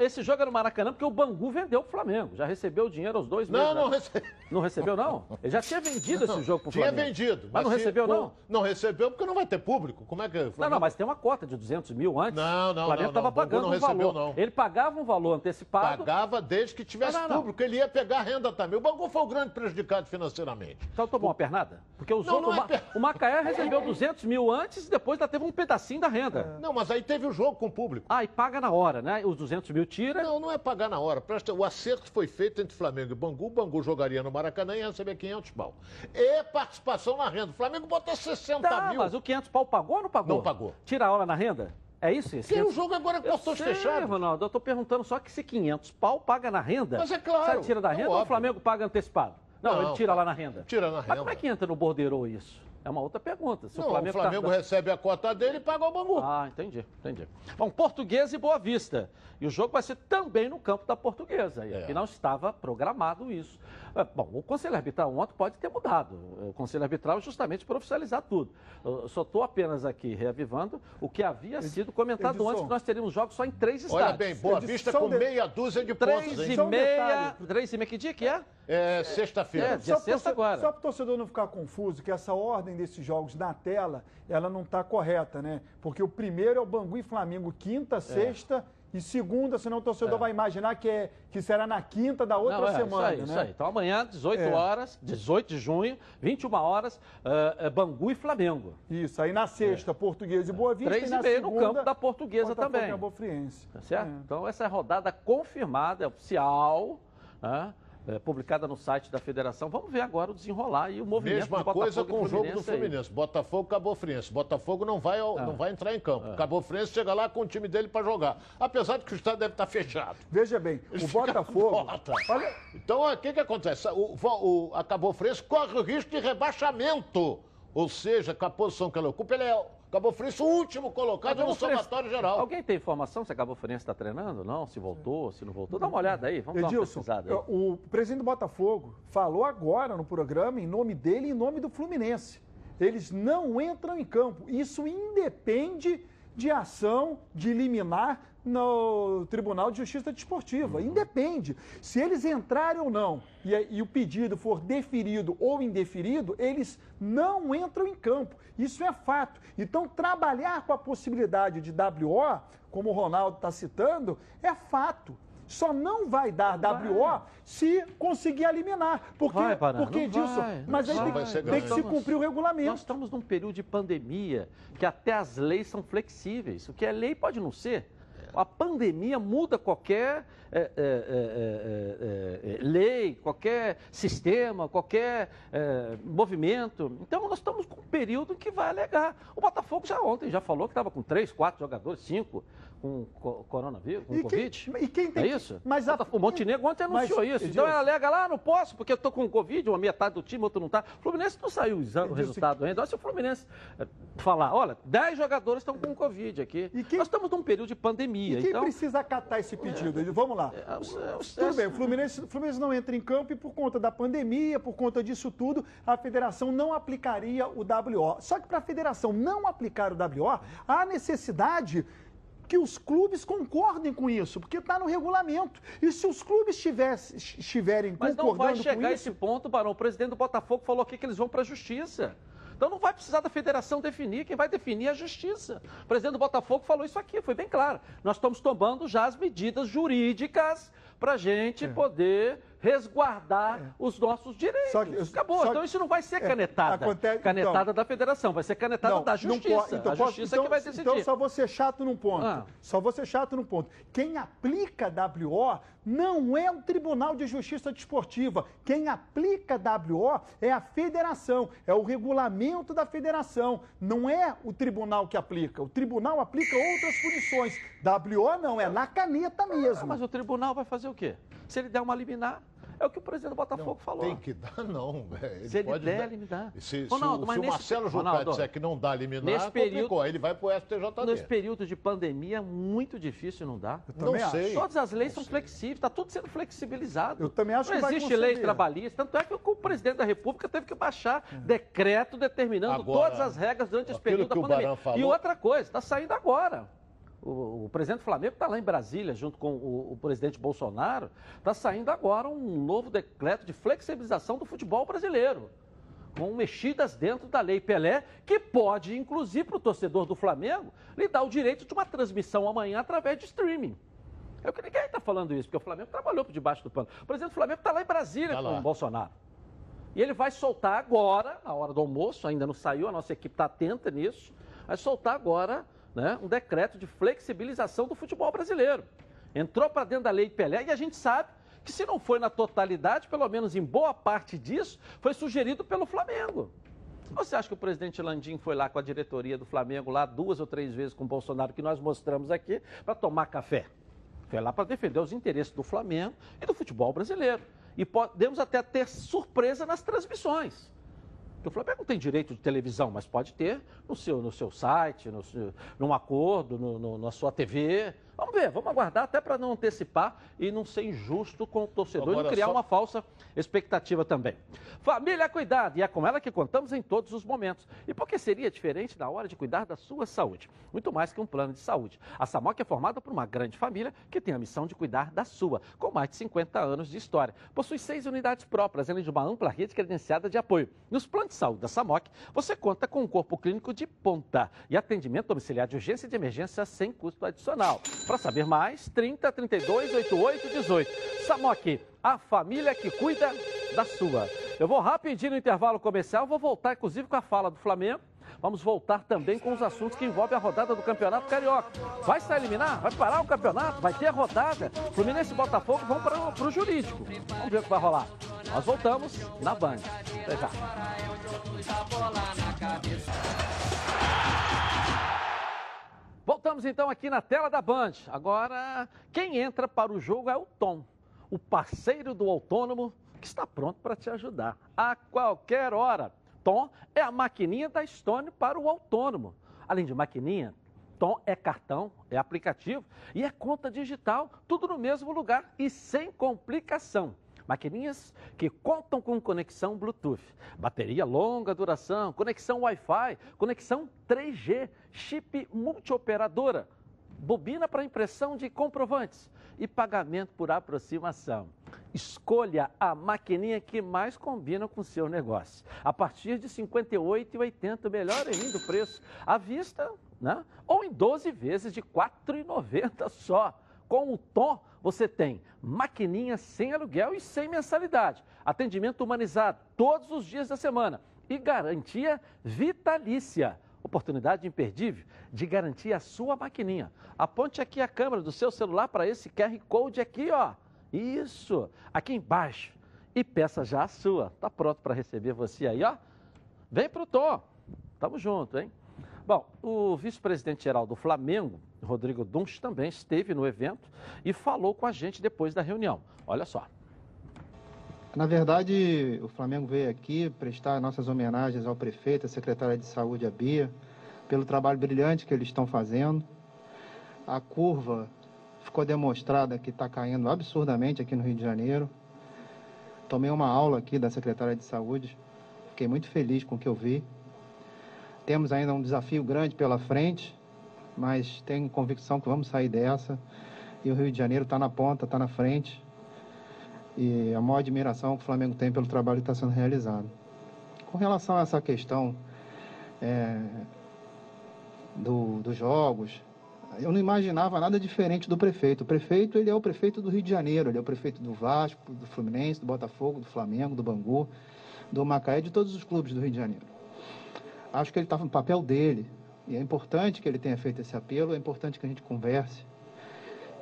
Esse jogo é no Maracanã porque o Bangu vendeu pro Flamengo. Já recebeu o dinheiro aos dois meses. Não, não né? recebeu. Não recebeu, não? Ele já tinha vendido esse jogo pro Tinha Flamengo. vendido. Mas não se- recebeu, não? Não recebeu porque não vai ter público. Como é que. Não, não, mas tem uma cota de 200 mil antes. Não, não, O Flamengo não, não. estava pagando não um recebeu, valor. não. Ele pagava um valor antecipado. Pagava desde que tivesse Não, não, não. público. Ele ia pegar renda também. O Bangu foi o grande prejudicado financeiramente. Então tomou uma pernada? Porque os Não, outros, não é o Macaé recebeu 200 mil antes e depois ainda teve um pedacinho da renda. Não, mas aí teve o jogo com o público. Ah, e paga na hora, né? Os 200 mil tira. Não, não é pagar na hora. Presta, o acerto foi feito entre Flamengo e Bangu. O Bangu jogaria no Maracanã e ia receber 500 pau. E participação na renda. O Flamengo botou 60 Tá, mil. mas o 500 pau pagou ou não pagou? Não pagou. Tira a hora na renda? É isso? Esse Tem o 500? jogo agora com portões fechados. Ronaldo, eu tô perguntando só que se 500 pau paga na renda. Mas é claro, Sai, tira da é renda ou o. Flamengo paga antecipado? Não, Não, ele tira lá na renda. Tira na Mas renda. como é que entra no borderô isso? É uma outra pergunta. Se Não, o Flamengo, o Flamengo tá... recebe a cota dele e paga o Bangu. Ah, entendi, entendi. Bom, Portuguesa e Boa Vista. E o jogo vai ser também no campo da Portuguesa. E É. aqui não estava programado isso. É, Bom, o Conselho Arbitral ontem pode ter mudado. O Conselho Arbitral é justamente para oficializar tudo. Eu só estou apenas aqui reavivando o que havia sido comentado Edson. antes, que nós teríamos jogos só em três Olha estádios. bem, Boa Edição Vista com de- meia dúzia de Três pontos, e hein? Só um meia. Três e meia, que dia que é? É sexta-feira. É, dia Só sexta agora. Só para o torcedor não ficar confuso, que essa ordem desses jogos na tela, ela não está correta, né? Porque o primeiro é o Bangu e Flamengo, quinta, sexta e segunda, senão o torcedor vai imaginar que, é, que será na quinta da outra Não, é, semana, isso aí, né? isso aí. Então amanhã, 18 É. horas, 18 de junho, 21 horas, eh, Bangu e Flamengo. Isso, aí na sexta, Portuguesa e Boa Vista, Três e e na meia no segunda, campo da Portuguesa também. e. Tá certo? É. Então essa é a rodada confirmada, é oficial, né? É, publicada no site da federação. Vamos ver agora o desenrolar e o movimento Mesma de Botafogo coisa e com o jogo do Fluminense aí. Botafogo, Cabo Friense. Botafogo não vai, ao- não vai entrar em campo. Cabo Friense chega lá com o time dele para jogar. Apesar de que o estádio deve estar fechado. Veja bem, Eles o Botafogo. Olha, Então, o que, que acontece? O, o, a Cabo Friense corre o risco de rebaixamento. Ou seja, com a posição que ele ocupa, ele é Cabo Friense o último colocado Cabo no Friense- somatório geral. Alguém tem informação se a Cabo Friense está treinando? Não? Se voltou, se não voltou? Dá uma olhada aí, vamos dar uma Edilson, pesquisada aí. o presidente do Botafogo falou agora no programa em nome dele e em nome do Fluminense. Eles não entram em campo. Isso independe de ação de liminar no Tribunal de Justiça Desportiva. Independe. Se eles entrarem ou não e, e o pedido for deferido ou indeferido, eles não entram em campo. Isso é fato. Então, trabalhar com a possibilidade de WO, como o Ronaldo está citando, é fato. Só não vai dar WO se conseguir eliminar. Porque, Vai, Paraná, porque não disso. vai, mas aí não tem, vai ser tem que se cumprir o regulamento. Nós estamos num período de pandemia que até as leis são flexíveis. O que é lei pode não ser. A pandemia muda qualquer é, é, é, é, é, é, lei, qualquer sistema, qualquer é, movimento. Então nós estamos com um período que vai alegar. O Botafogo já ontem já falou que estava com três, quatro jogadores, cinco com co- coronavírus, com E quem- Covid. e quem tem é isso? mas a- o Montenegro ontem anunciou Mas, isso. Então ela alega lá, não posso, porque eu estou com Covid, uma metade do time, outro não está. O Fluminense não saiu o resultado ainda. Olha se o Fluminense eh, falar, olha, 10 jogadores estão com Covid aqui. Quem- Nós estamos num período de pandemia. E quem então, precisa acatar esse pedido? Ele- Vamos lá. é, é, Tudo bem, o Fluminense, o Fluminense não entra em campo e por conta da pandemia, por conta disso tudo, a federação não aplicaria o WO. Só que para a federação não aplicar o WO, há necessidade que os clubes concordem com isso, porque está no regulamento. E se os clubes tivesse- estiverem Mas não concordando vai chegar com esse isso... ponto, Barão. O presidente do Botafogo falou aqui que eles vão para a justiça. Então não vai precisar da federação definir, quem vai definir é a justiça. O presidente do Botafogo falou isso aqui, foi bem claro. Nós estamos tomando já as medidas jurídicas para a gente poder resguardar os nossos direitos. É. Só que- Acabou. só então isso não vai ser é, canetada. acontece- canetada então- da federação, vai ser canetada Não, da não justiça. pode- então a justiça então- que vai decidir. Então só vou ser chato num ponto. Ah. Só vou ser chato num ponto. Quem aplica WO não é o Tribunal de Justiça Desportiva. Quem aplica WO é a federação, é o regulamento da federação. Não é o tribunal que aplica. O tribunal aplica outras punições. WO não, é na caneta mesmo. Ah, mas o tribunal vai fazer o quê? Se ele der uma liminar, é o que o presidente do Botafogo falou. Tem que dar, não. velho. Se ele pode der dar- liminar. Se, se Ronaldo, o, mas se o nesse- Marcelo Jucá disser que não dá liminar, nesse período- ele vai pro STJD. Nesse período de pandemia, é muito difícil não dá. Não também sei. Todas as leis são flexíveis, está tudo sendo flexibilizado. Eu também acho não que vai existe lei trabalhista, tanto é que o presidente da República teve que baixar decreto determinando Agora, todas as regras durante esse período da o pandemia. Falou- E outra coisa, está saindo agora. O, o presidente do Flamengo está lá em Brasília, junto com o, o presidente Bolsonaro. Está saindo agora um novo decreto de flexibilização do futebol brasileiro. Com mexidas dentro da lei Pelé, que pode, inclusive, para o torcedor do Flamengo, lhe dar o direito de uma transmissão amanhã através de streaming. É o que ninguém está falando isso, porque o Flamengo trabalhou por debaixo do pano. O presidente do Flamengo está lá em Brasília Tá com lá. o Bolsonaro. E ele vai soltar agora, na hora do almoço, ainda não saiu, a nossa equipe está atenta nisso, vai soltar agora né, um decreto de flexibilização do futebol brasileiro. Entrou para dentro da lei Pelé e a gente sabe que se não foi na totalidade, pelo menos em boa parte disso, foi sugerido pelo Flamengo. Você acha que o presidente Landim foi lá com a diretoria do Flamengo, lá duas ou três vezes com o Bolsonaro, que nós mostramos aqui, para tomar café? Foi lá para defender os interesses do Flamengo e do futebol brasileiro. E podemos até ter surpresa nas transmissões. Porque o Flamengo não tem direito de televisão, mas pode ter no seu, no seu site, no seu, num acordo, no, no- na sua TV. Vamos ver, vamos aguardar até para não antecipar e não ser injusto com o torcedor e Agora, não criar só- uma falsa expectativa também. Família Cuidado, e é com ela que contamos em todos os momentos. E por que seria diferente na hora de cuidar da sua saúde? Muito mais que um plano de saúde. A Samoc é formada por uma grande família que tem a missão de cuidar da sua, com mais de 50 anos de história. Possui seis unidades próprias, além de uma ampla rede credenciada de apoio. Nos planos de saúde da Samoc, você conta com um corpo clínico de ponta e atendimento domiciliar de urgência e de emergência sem custo adicional. Para saber mais, 30 32 88 18. Samoc, a família que cuida da sua. Eu vou rapidinho no intervalo comercial, vou voltar inclusive com a fala do Flamengo. Vamos voltar também com os assuntos que envolvem a rodada do Campeonato Carioca. Vai se eliminar? Vai parar o campeonato? Vai ter a rodada? Fluminense e Botafogo vão para o jurídico. Vamos ver o que vai rolar. Nós voltamos na Band. Até já. Voltamos então aqui na tela da Band. Agora, quem entra para o jogo é o Tom, o parceiro do autônomo que está pronto para te ajudar a qualquer hora. Tom é a maquininha da Stone para o autônomo. Além de maquininha, Tom é cartão, é aplicativo e é conta digital, tudo no mesmo lugar e sem complicação. Maquininhas que contam com conexão Bluetooth, bateria longa duração, conexão Wi-Fi, conexão 3G, chip multioperadora, bobina para impressão de comprovantes e pagamento por aproximação. Escolha a maquininha que mais combina com o seu negócio. A partir de R$ 58,80, melhor ainda o preço. À vista, né? ou em 12 vezes de R$ 4,90 só. Com o Tom, você tem maquininha sem aluguel e sem mensalidade. Atendimento humanizado todos os dias da semana. E garantia vitalícia. Oportunidade imperdível de garantir a sua maquininha. Aponte aqui a câmera do seu celular para esse QR Code aqui, ó. Isso, aqui embaixo. E peça já a sua. Tá pronto para receber você aí, ó. Vem pro Tom. Tamo junto, hein? Bom, o vice-presidente geral do Flamengo, Rodrigo Dunst, também esteve no evento e falou com a gente depois da reunião. Olha só. Na verdade, o Flamengo veio aqui prestar nossas homenagens ao prefeito, à secretária de saúde, a Bia, pelo trabalho brilhante que eles estão fazendo. A curva ficou demonstrada que está caindo absurdamente aqui no Rio de Janeiro. Tomei uma aula aqui da secretária de Saúde, fiquei muito feliz com o que eu vi. Temos ainda um desafio grande pela frente, mas tenho convicção que vamos sair dessa. E o Rio de Janeiro está na ponta, está na frente. E a maior admiração que o Flamengo tem pelo trabalho que está sendo realizado. Com relação a essa questão é, do, dos jogos, eu não imaginava nada diferente do prefeito. O prefeito, ele é o prefeito do Rio de Janeiro, ele é o prefeito do Vasco, do Fluminense, do Botafogo, do Flamengo, do Bangu, do Macaé, de todos os clubes do Rio de Janeiro. Acho que ele estava no papel dele, e é importante que ele tenha feito esse apelo, é importante que a gente converse.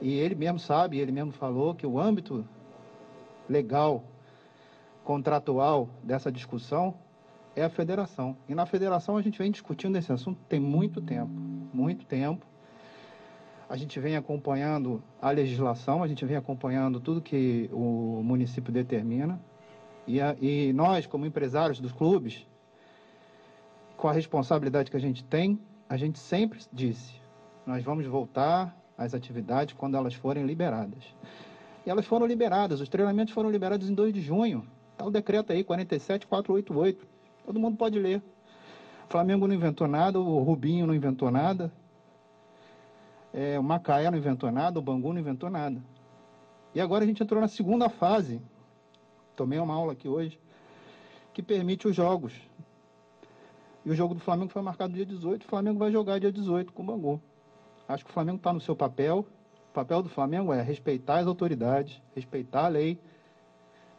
E ele mesmo sabe, ele mesmo falou que o âmbito legal, contratual dessa discussão é a federação. E na federação a gente vem discutindo esse assunto tem muito tempo, muito tempo a gente vem acompanhando a legislação, a gente vem acompanhando tudo que o município determina. E, a, e nós, como empresários dos clubes, com a responsabilidade que a gente tem, a gente sempre disse: nós vamos voltar às atividades quando elas forem liberadas. E elas foram liberadas, os treinamentos foram liberados em 2 de junho. Está o decreto aí, 47488. Todo mundo pode ler. O Flamengo não inventou nada, o Rubinho não inventou nada, é, o Macaé não inventou nada, o Bangu não inventou nada. E agora a gente entrou na segunda fase. Tomei uma aula aqui hoje, que permite os jogos. E o jogo do Flamengo foi marcado dia 18, o Flamengo vai jogar dia 18 com o Bangu. Acho que o Flamengo está no seu papel. O papel do Flamengo é respeitar as autoridades, respeitar a lei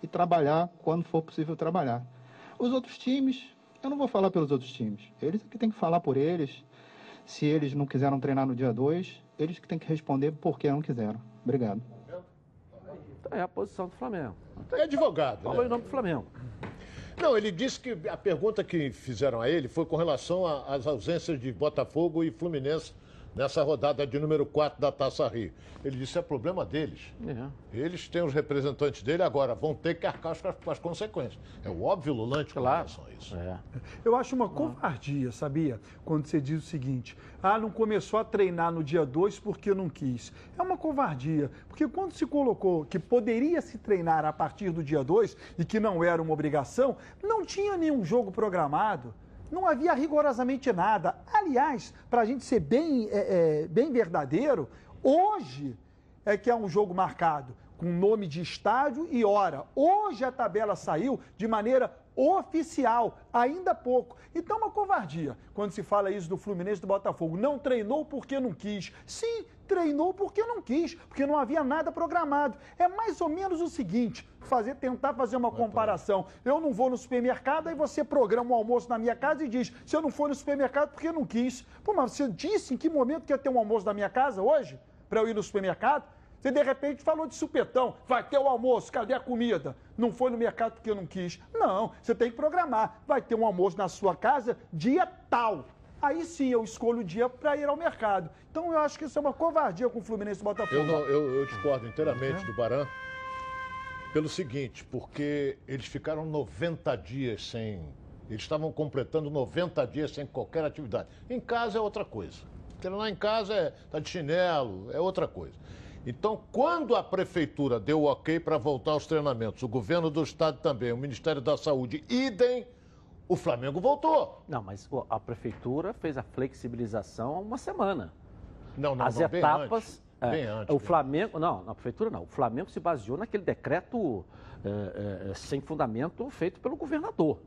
e trabalhar quando for possível trabalhar. Os outros times, eu não vou falar pelos outros times. Eles é que tem que falar por eles. Se eles não quiseram treinar no dia 2, eles que têm que responder por que não quiseram. Obrigado. É a posição do Flamengo. É advogado. Falou né? em nome do Flamengo. Não, ele disse que a pergunta que fizeram a ele foi com relação às ausências de Botafogo e Fluminense nessa rodada de número 4 da Taça Rio. Ele disse é problema deles. É. Eles têm os representantes dele agora, vão ter que arcar com as consequências. É o óbvio Lulante com claro. relação a isso. É. Eu acho uma covardia, sabia? Quando você diz o seguinte: ah, não começou a treinar no dia 2 porque não quis. É uma covardia, porque quando se colocou que poderia se treinar a partir do dia 2 e que não era uma obrigação, não tinha nenhum jogo programado. Não havia rigorosamente nada. Aliás, para a gente ser bem, é, é, bem verdadeiro, hoje é que é um jogo marcado com nome de estádio e hora. Hoje a tabela saiu de maneira oficial, ainda há pouco. Então, uma covardia quando se fala isso do Fluminense do Botafogo. Não treinou porque não quis. Sim, treinou porque não quis, porque não havia nada programado. É mais ou menos o seguinte: fazer, tentar fazer uma comparação. Eu não vou no supermercado, aí você programa um almoço na minha casa e diz: se eu não for no supermercado, porque não quis. Pô, mas você disse em que momento que ia ter um almoço na minha casa hoje? Para eu ir no supermercado? Você de repente falou de supetão, vai ter o almoço, cadê a comida? Não foi no mercado porque não quis. Não, você tem que programar. Vai ter um almoço na sua casa dia tal. Aí sim eu escolho o dia para ir ao mercado. Então eu acho que isso é uma covardia com o Fluminense e o Botafogo. Eu, não, eu, eu discordo inteiramente é. do Baran pelo seguinte, porque eles ficaram 90 dias sem. Eles estavam completando 90 dias sem qualquer atividade. Em casa é outra coisa. Treinar em casa é tá de chinelo, é outra coisa. Então, quando a prefeitura deu o ok para voltar aos treinamentos, o governo do estado também, o Ministério da Saúde, idem, o Flamengo voltou. Não, mas a prefeitura fez a flexibilização há uma semana. Não, não, As não, etapas. Bem antes, é, bem antes, o Flamengo, não, na prefeitura não. O Flamengo se baseou naquele decreto é, é, sem fundamento feito pelo governador.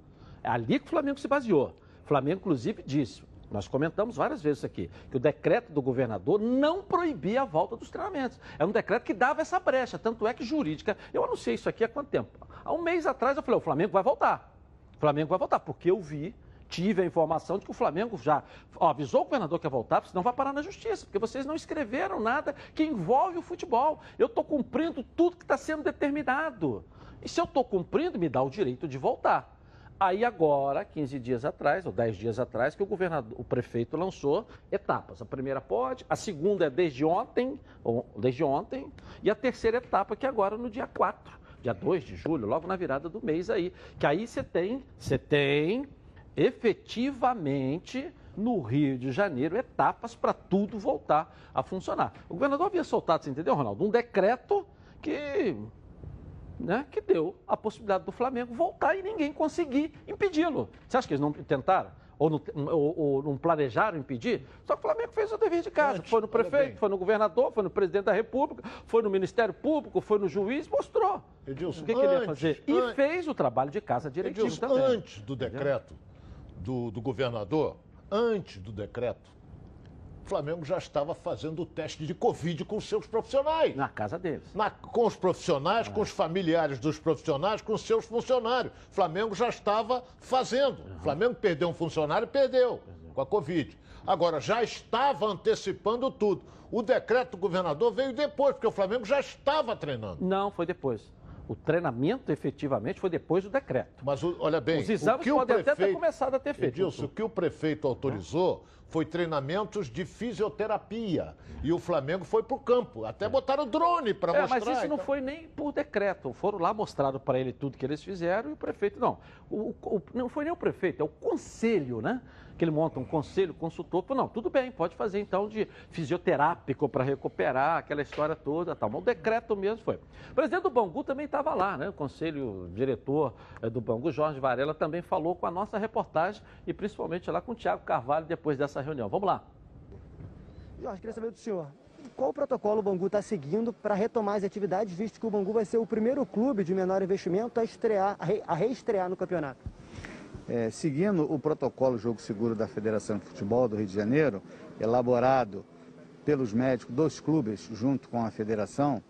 É ali que o Flamengo se baseou. O Flamengo, inclusive, disse: nós comentamos várias vezes aqui que o decreto do governador não proibia a volta dos treinamentos. É um decreto que dava essa brecha, tanto é que jurídica. Eu anunciei isso aqui há quanto tempo? Há um mês atrás eu falei: o Flamengo vai voltar. O Flamengo vai voltar, porque eu vi, tive a informação de que o Flamengo já avisou o governador que ia voltar, senão vai parar na justiça, porque vocês não escreveram nada que envolve o futebol. Eu estou cumprindo tudo que está sendo determinado. E se eu estou cumprindo, me dá o direito de voltar. Aí agora, 15 dias atrás, ou 10 dias atrás, que o governador, o prefeito lançou etapas. A primeira pode, a segunda é desde ontem, ou desde ontem, e a terceira etapa que é agora no dia 4, dia 2 de julho, logo na virada do mês aí. Que aí você tem, você tem efetivamente no Rio de Janeiro etapas para tudo voltar a funcionar. O governador havia soltado, você entendeu, Ronaldo? Um decreto que, né, que deu a possibilidade do Flamengo voltar e ninguém conseguir impedi-lo. Você acha que eles não tentaram? Ou não, ou, ou não, planejaram impedir. Só que o Flamengo fez o dever de casa. Foi no prefeito, foi no governador, foi no presidente da República, foi no Ministério Público, foi no juiz, mostrou Edilson, o que, antes, que ele ia fazer. E antes, fez o trabalho de casa direitinho Edilson, também. Antes do decreto do, do governador, antes do decreto, o Flamengo já estava fazendo o teste de Covid com seus profissionais. Na casa deles. Na, com os profissionais, com os familiares dos profissionais, com seus funcionários. O Flamengo já estava fazendo. O Flamengo perdeu um funcionário, perdeu com a Covid. Agora, já estava antecipando tudo. O decreto do governador veio depois, porque o Flamengo já estava treinando. Não, foi depois. O treinamento efetivamente foi depois do decreto. Mas olha bem, os exames podem prefeito, até ter começado a ter feito. Edilson, o que o prefeito autorizou foi treinamentos de fisioterapia. E o Flamengo foi para o campo. Até é. botaram drone para é, mostrar. Mas isso não então. foi nem por decreto. Foram lá, mostraram para ele tudo que eles fizeram e o prefeito não. O, o, não foi nem o prefeito, é o conselho, né? Que ele monta um conselho consultor, falou, não, tudo bem, pode fazer então de fisioterápico para recuperar aquela história toda, tal. Mas o decreto mesmo foi. O presidente do Bangu também estava lá, né? O conselho diretor eh, do Bangu, Jorge Varela, também falou com a nossa reportagem e principalmente lá com o Tiago Carvalho depois dessa reunião. Vamos lá. Jorge, queria saber do senhor. Qual o protocolo o Bangu está seguindo para retomar as atividades, visto que o Bangu vai ser o primeiro clube de menor investimento a, estrear, a reestrear no campeonato? É, seguindo o protocolo Jogo Seguro da Federação de Futebol do Rio de Janeiro, elaborado pelos médicos dos clubes junto com a federação,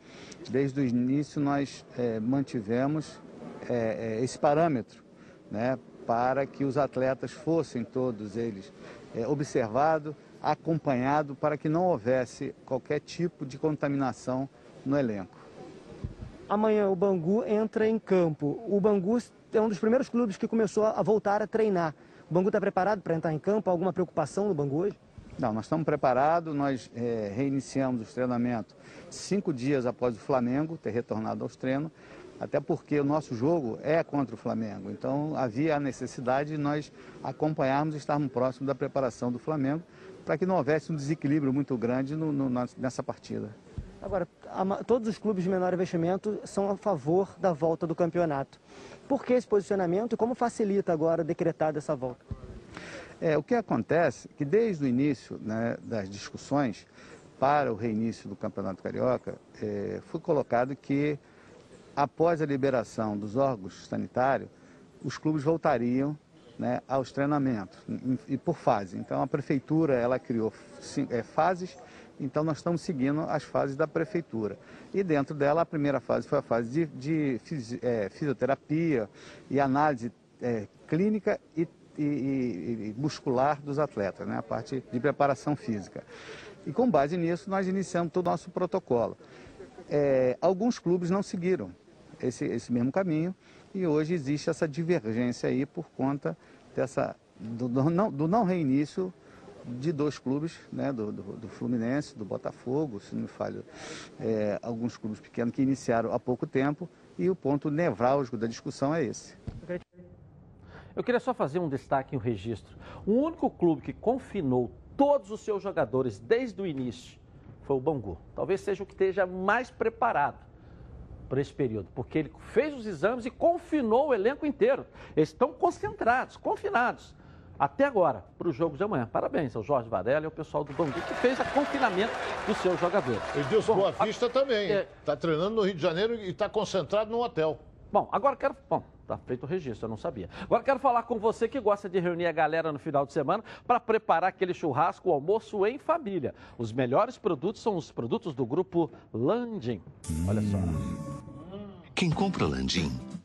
desde o início nós é, mantivemos é, é esse parâmetro né, para que os atletas fossem todos eles é, observados, acompanhados, para que não houvesse qualquer tipo de contaminação no elenco. Amanhã o Bangu entra em campo. O Bangu é um dos primeiros clubes que começou a voltar a treinar. O Bangu está preparado para entrar em campo? Alguma preocupação no Bangu hoje? Não, nós estamos preparados, nós é, reiniciamos os treinamentos cinco dias após o Flamengo ter retornado aos treinos, até porque o nosso jogo é contra o Flamengo. Então havia a necessidade de nós acompanharmos e estarmos próximos da preparação do Flamengo para que não houvesse um desequilíbrio muito grande no, no, nessa partida. Agora, todos os clubes de menor investimento são a favor da volta do campeonato. Por que esse posicionamento e como facilita agora decretar essa volta? É, o que acontece é que desde o início né, das discussões para o reinício do Campeonato Carioca, é, foi colocado que após a liberação dos órgãos sanitários, os clubes voltariam né, aos treinamentos e por fase. Então a prefeitura ela criou é, fases então, nós estamos seguindo as fases da prefeitura. E dentro dela, a primeira fase foi a fase de, de é, fisioterapia e análise é, clínica e, e, e, muscular dos atletas, né? a parte de preparação física. E com base nisso, nós iniciamos todo o nosso protocolo. É, alguns clubes não seguiram esse, esse mesmo caminho e hoje existe essa divergência aí por conta dessa, do, do, não, do não reinício de dois clubes, né, do, do, do, Fluminense, do Botafogo, se não me falho, é, alguns clubes pequenos que iniciaram há pouco tempo, e o ponto nevrálgico da discussão é esse. Eu queria só fazer um destaque em um registro. O único clube que confinou todos os seus jogadores desde o início foi o Bangu. Talvez seja o que esteja mais preparado para esse período, porque ele fez os exames e confinou o elenco inteiro. Eles estão concentrados, confinados até agora para o jogo de amanhã. Parabéns ao Jorge Varela e ao pessoal do Bangu que fez o confinamento dos seus jogadores. Edilson Boa Vista a... também. Está é... treinando no Rio de Janeiro e está concentrado no hotel. Bom, agora quero. Bom, tá feito o registro, eu não sabia. Agora quero falar com você que gosta de reunir a galera no final de semana para preparar aquele churrasco, o almoço em família. Os melhores produtos são os produtos do grupo Landim. Olha só. Quem compra Landim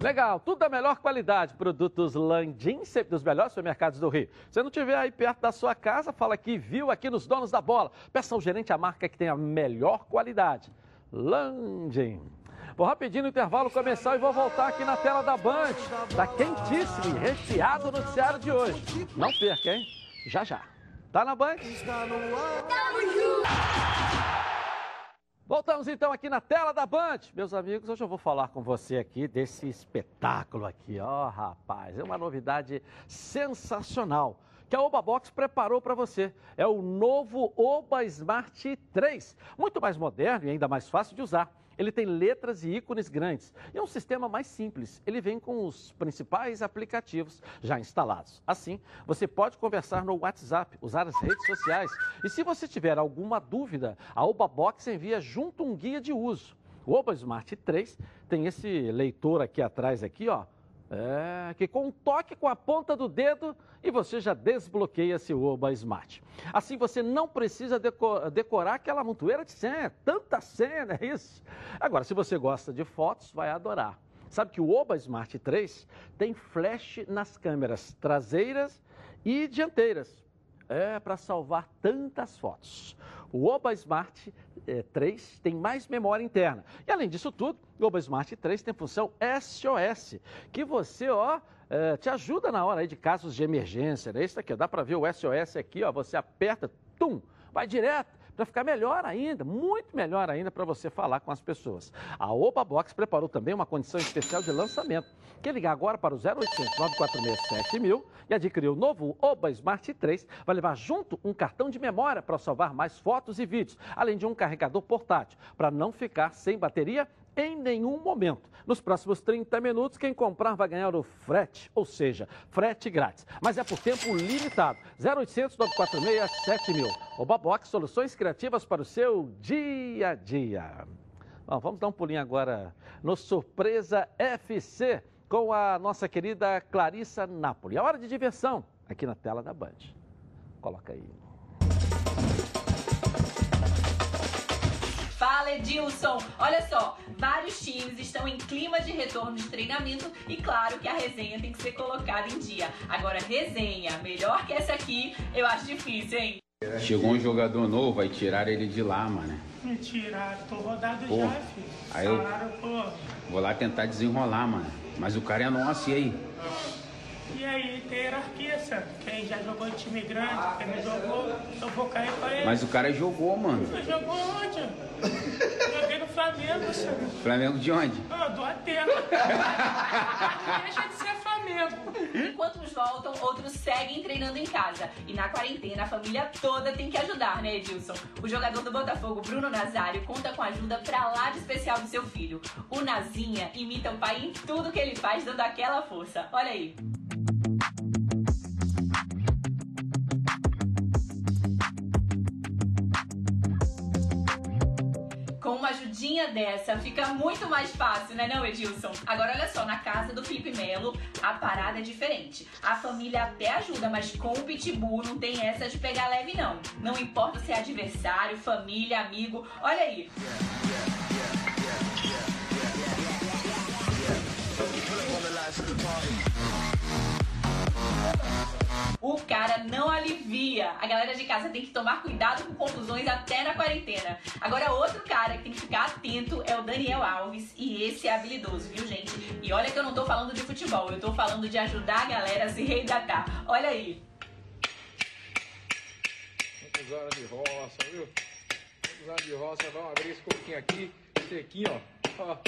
Legal, tudo da melhor qualidade. Produtos Landim, sempre dos melhores supermercados do Rio. Se não tiver aí perto da sua casa, fala que viu aqui nos Donos da Bola. Peça ao gerente a marca que tem a melhor qualidade. Landim. Vou rapidinho no intervalo começar e vou voltar aqui na tela da Band. Tá quentíssimo e recheado o noticiário de hoje. Não perca, hein? Já já. Tá na Band? Voltamos então aqui na tela da Band. Meus amigos, hoje eu vou falar com você aqui desse espetáculo aqui. Ó, oh, rapaz, é uma novidade sensacional que a Oba Box preparou para você. É o novo Oba Smart 3, muito mais moderno e ainda mais fácil de usar. Ele tem letras e ícones grandes e é um sistema mais simples. Ele vem com os principais aplicativos já instalados. Assim, você pode conversar no WhatsApp, usar as redes sociais e se você tiver alguma dúvida, a Oba Box envia junto um guia de uso. O Oba Smart 3 tem esse leitor aqui atrás aqui, ó, é, que com um toque com a ponta do dedo e você já desbloqueia seu Oba Smart. Assim você não precisa decorar aquela montoeira de senha, tanta senha, é isso? Agora, se você gosta de fotos, vai adorar. Sabe que o Oba Smart 3 tem flash nas câmeras traseiras e dianteiras. É para salvar tantas fotos. O Oba Smart é, 3 tem mais memória interna. E além disso tudo, o Oba Smart 3 tem função SOS, que você, ó, é, te ajuda na hora aí de casos de emergência. Né? Isso aqui, ó, dá para ver o SOS aqui, ó, você aperta, tum, vai direto para ficar melhor ainda, muito melhor ainda para você falar com as pessoas. A Oba Box preparou também uma condição especial de lançamento. Quem ligar agora para o 0800 946 7000 e adquirir o novo Oba Smart 3, vai levar junto um cartão de memória para salvar mais fotos e vídeos, além de um carregador portátil, para não ficar sem bateria em nenhum momento. Nos próximos 30 minutos, quem comprar vai ganhar o frete, ou seja, frete grátis. Mas é por tempo limitado. 0800 946 7000. Obabox, soluções criativas para o seu dia a dia. Bom, vamos dar um pulinho agora no Surpresa FC com a nossa querida Clarissa Napoli. A hora de diversão aqui na tela da Band. Coloca aí. Fala Edilson! Olha só, vários times estão em clima de retorno de treinamento e claro que a resenha tem que ser colocada em dia. Agora, resenha melhor que essa aqui, eu acho difícil, hein? Chegou um jogador novo, vai tirar ele de lá, mano. Me tirar, tô rodado pô, já, filho. Aí eu vou lá tentar desenrolar, mano. Mas o cara é nosso, e aí? E aí tem hierarquia, sabe? Quem já jogou em time grande, quem não jogou, eu vou cair pra ele. Mas o cara jogou, mano. Você jogou onde? Joguei no Flamengo, sabe? Flamengo de onde? Ah, do Atena. Deixa de ser Flamengo. Enquanto uns voltam, outros seguem treinando em casa. E na quarentena, a família toda tem que ajudar, né, Edilson? O jogador do Botafogo, Bruno Nazário, conta com a ajuda pra lá de especial do seu filho. O Nazinha imita o pai em tudo que ele faz, dando aquela força. Olha aí. Uma ajudinha dessa, fica muito mais fácil, né não, Edilson? Agora olha só, na casa do Felipe Melo, a parada é diferente. A família até ajuda, mas com o Pitbull não tem essa de pegar leve não. Não importa se é adversário, família, amigo, olha aí. O cara não alivia. A galera de casa tem que tomar cuidado com confusões até na quarentena. Agora, outro cara que tem que ficar atento é o Daniel Alves. E esse é habilidoso, viu, gente? E olha que eu não tô falando de futebol, eu tô falando de ajudar a galera a se reidratar. Olha aí. Muitos anos de roça, viu? Muitos anos de roça. Vamos abrir esse coquinho aqui, sequinho, ó. ó.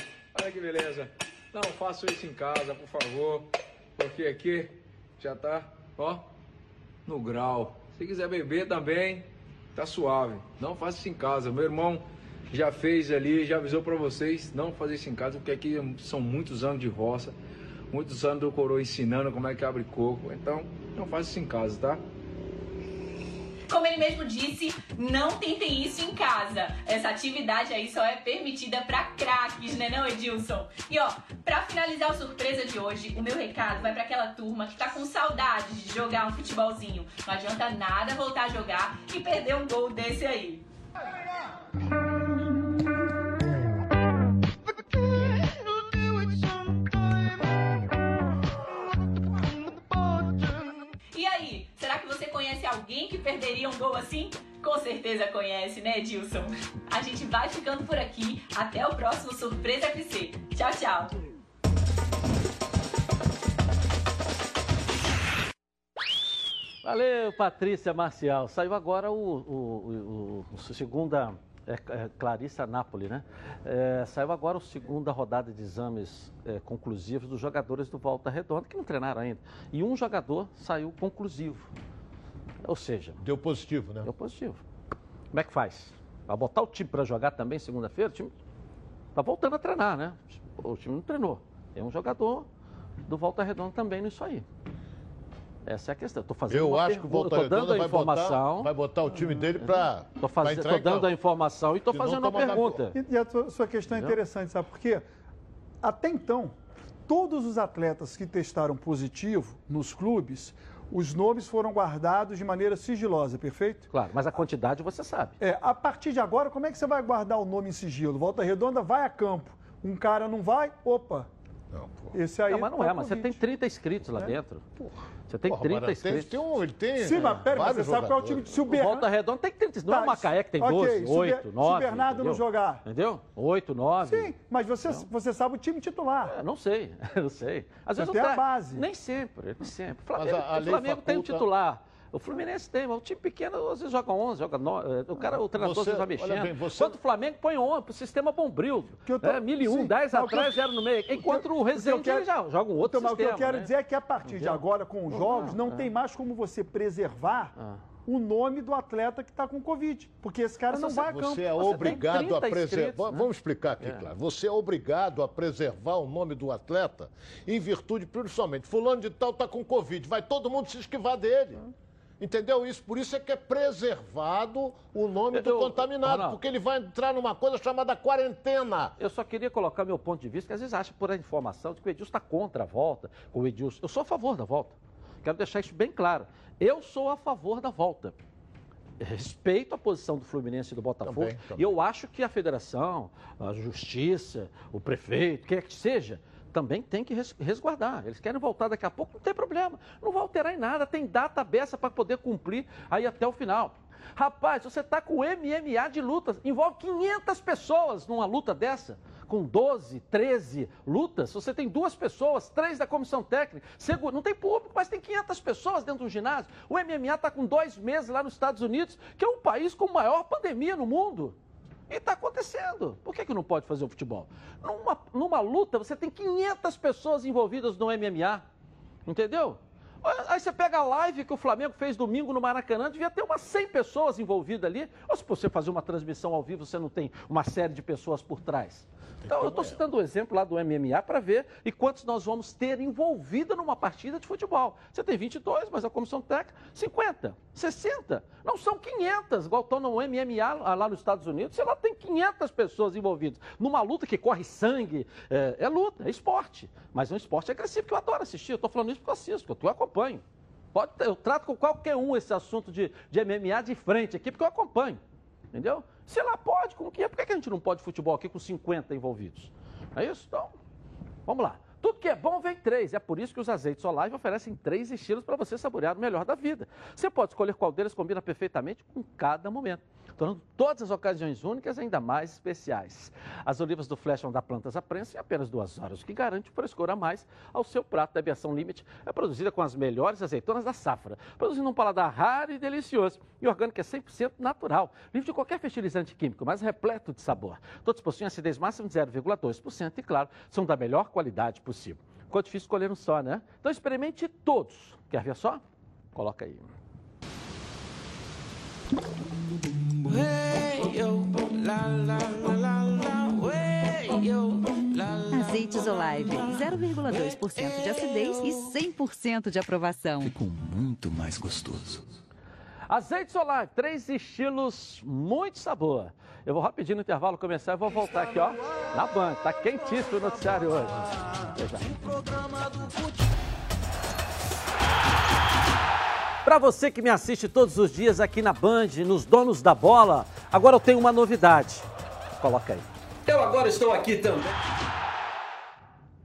Olha que beleza. Não faça isso em casa, por favor. Porque aqui já tá, ó, no grau. Se quiser beber também, tá suave. Não faça isso em casa. Meu irmão já fez ali, já avisou para vocês, não fazer isso em casa, porque aqui são muitos anos de roça, muitos anos do coroa ensinando como é que abre coco. Então, não faça isso em casa, tá? Como ele mesmo disse, não tentem isso em casa. Essa atividade aí só é permitida para craques, né não, Edilson? E ó, para finalizar a surpresa de hoje, o meu recado vai para aquela turma que tá com saudade de jogar um futebolzinho. Não adianta nada voltar a jogar e perder um gol desse aí. Que perderia um gol assim? Com certeza conhece, né, Edilson? A gente vai ficando por aqui. Até o próximo Surpresa FC. Tchau, tchau. Valeu, Patrícia Marcial. Saiu agora o, o, o, o segunda. É, é, Clarissa Napoli, né? É, saiu agora a segunda rodada de exames é, conclusivos dos jogadores do Volta Redonda, que não treinaram ainda. E um jogador saiu conclusivo. Ou seja. Deu positivo, né? Deu positivo. Como é que faz? Vai botar o time para jogar também segunda-feira? O time tá voltando a treinar, né? O time não treinou. Tem um jogador do Volta Redonda também nisso aí. Essa é a questão. Tô fazendo Eu acho que o Volta tô dando Redonda a vai informação. botar, vai botar o time dele para faz... tô dando a informação e Senão fazendo na pergunta. E, e a sua, sua questão é interessante, sabe por quê? Até então, todos os atletas que testaram positivo nos clubes, os nomes foram guardados de maneira sigilosa, perfeito? Claro, mas a quantidade você sabe. É, a partir de agora, como é que você vai guardar o nome em sigilo? Volta Redonda vai a campo. Um cara não vai, opa. Esse aí Não, mas não tá é, mas você tem 30 inscritos lá É? dentro. Você tem Porra, 30 mas tem- inscritos. tem um- ele tem, Sim, mas pera, você sabe qual é o time de se o O Bernardo- Volta Redonda tem 30. Não é Tá, o Macaé que tem ok, 12, se o Ber- 8, se o 9. Bernardo não entendeu? jogar. Entendeu? 8, 9. Sim, mas você, você sabe o time titular. É, não sei, não sei. Às Você vezes tem não a tá- base. Nem sempre, nem sempre. Flamengo, a- a Flamengo tem um faculta- titular. O Fluminense tem, mas o time pequeno às vezes joga 11, joga 9. O, cara, o treinador Você- você, vai olha mexendo. bem, você- Enquanto o Flamengo põe 11, o sistema bombril. eu tô- É, 1001, sim, 10 mas o que eu- atrás, 0 no meio. Enquanto o que eu Rezende quero- já joga um outro Então, mas o que sistema. eu quero né? dizer é que a partir de agora, com os jogos, não é. tem mais como você preservar Ah. o nome do atleta que está com Covid. Porque esse cara Mas não você- vai a campo. Você é obrigado a preservar. né? Vamos explicar aqui, É. claro. Você é obrigado a preservar o nome do atleta em virtude, principalmente, fulano de tal está com Covid. Vai todo mundo se esquivar dele. Entendeu isso? Por isso é que é preservado o nome do Eu- contaminado, Ronaldo. porque ele vai entrar numa coisa chamada quarentena. Eu só queria colocar meu ponto de vista, que às vezes acha por a informação de que o Edilson está contra a volta. O Edilson, eu sou a favor da volta. Quero deixar isso bem claro. Eu sou a favor da volta. Respeito a posição do Fluminense e do Botafogo. Também, também. E eu acho que a federação, a justiça, o prefeito, quem é que seja, também tem que res- resguardar. Eles querem voltar daqui a pouco, não tem problema. Não vai alterar em nada. Tem data aberta para poder cumprir aí até o final. Rapaz, você está com MMA de lutas, envolve 500 pessoas numa luta dessa, com 12, 13 lutas. Você tem duas pessoas, três da comissão técnica, seguro, não tem público, mas tem 500 pessoas dentro do ginásio. O MMA está com dois meses lá nos Estados Unidos, que é o país com maior pandemia no mundo. E está acontecendo. Por que, que não pode fazer o futebol? Numa, numa luta, você tem 500 pessoas envolvidas no MMA. Entendeu? Aí você pega a live que o Flamengo fez domingo no Maracanã, devia ter umas 100 pessoas envolvidas ali. Ou se você fazer uma transmissão ao vivo, você não tem uma série de pessoas por trás. Então, eu estou citando o exemplo lá do MMA para ver e quantos nós vamos ter envolvida numa partida de futebol. Você tem 22, mas a comissão técnica, 50, 60. Não são 500, igual estão no MMA lá lá nos Estados Unidos. Sei lá, tem 500 pessoas envolvidas. Numa luta que corre sangue, é, é luta, é esporte. Mas é um esporte agressivo que eu adoro assistir. Eu estou falando isso porque eu assisto, porque eu acompanho. Pode, eu trato com qualquer um esse assunto de, de MMA de frente aqui, porque eu acompanho. Entendeu? Se lá pode, como que é? Por que a gente não pode futebol aqui com 50 envolvidos? É isso? Então, vamos lá. Tudo que é bom vem três. É por isso que os azeites Olive oferecem três estilos para você saborear o melhor da vida. Você pode escolher qual deles combina perfeitamente com cada momento, tornando todas as ocasiões únicas ainda mais especiais. As olivas do Flash vão dar plantas à prensa em apenas duas horas, o que garante frescor a mais ao seu prato da aviação Limite. É produzida com as melhores azeitonas da safra, produzindo um paladar raro e delicioso. E orgânico é 100% natural, livre de qualquer fertilizante químico, mas repleto de sabor. Todos possuem acidez máxima de 0,2% e, claro, são da melhor qualidade possível. Ficou difícil escolher um só, né? Então experimente todos. Quer ver só? Coloca aí. Azeites Olive, 0,2% de acidez e 100% de aprovação. Ficou muito mais gostoso. Azeite Solar, três estilos, muito sabor. Eu vou rapidinho no intervalo começar e vou voltar aqui, ó, na Band. Tá quentíssimo o noticiário hoje. Já. Para você que me assiste todos os dias aqui na Band, nos Donos da Bola, agora eu tenho uma novidade. Coloca aí. Eu agora estou aqui também.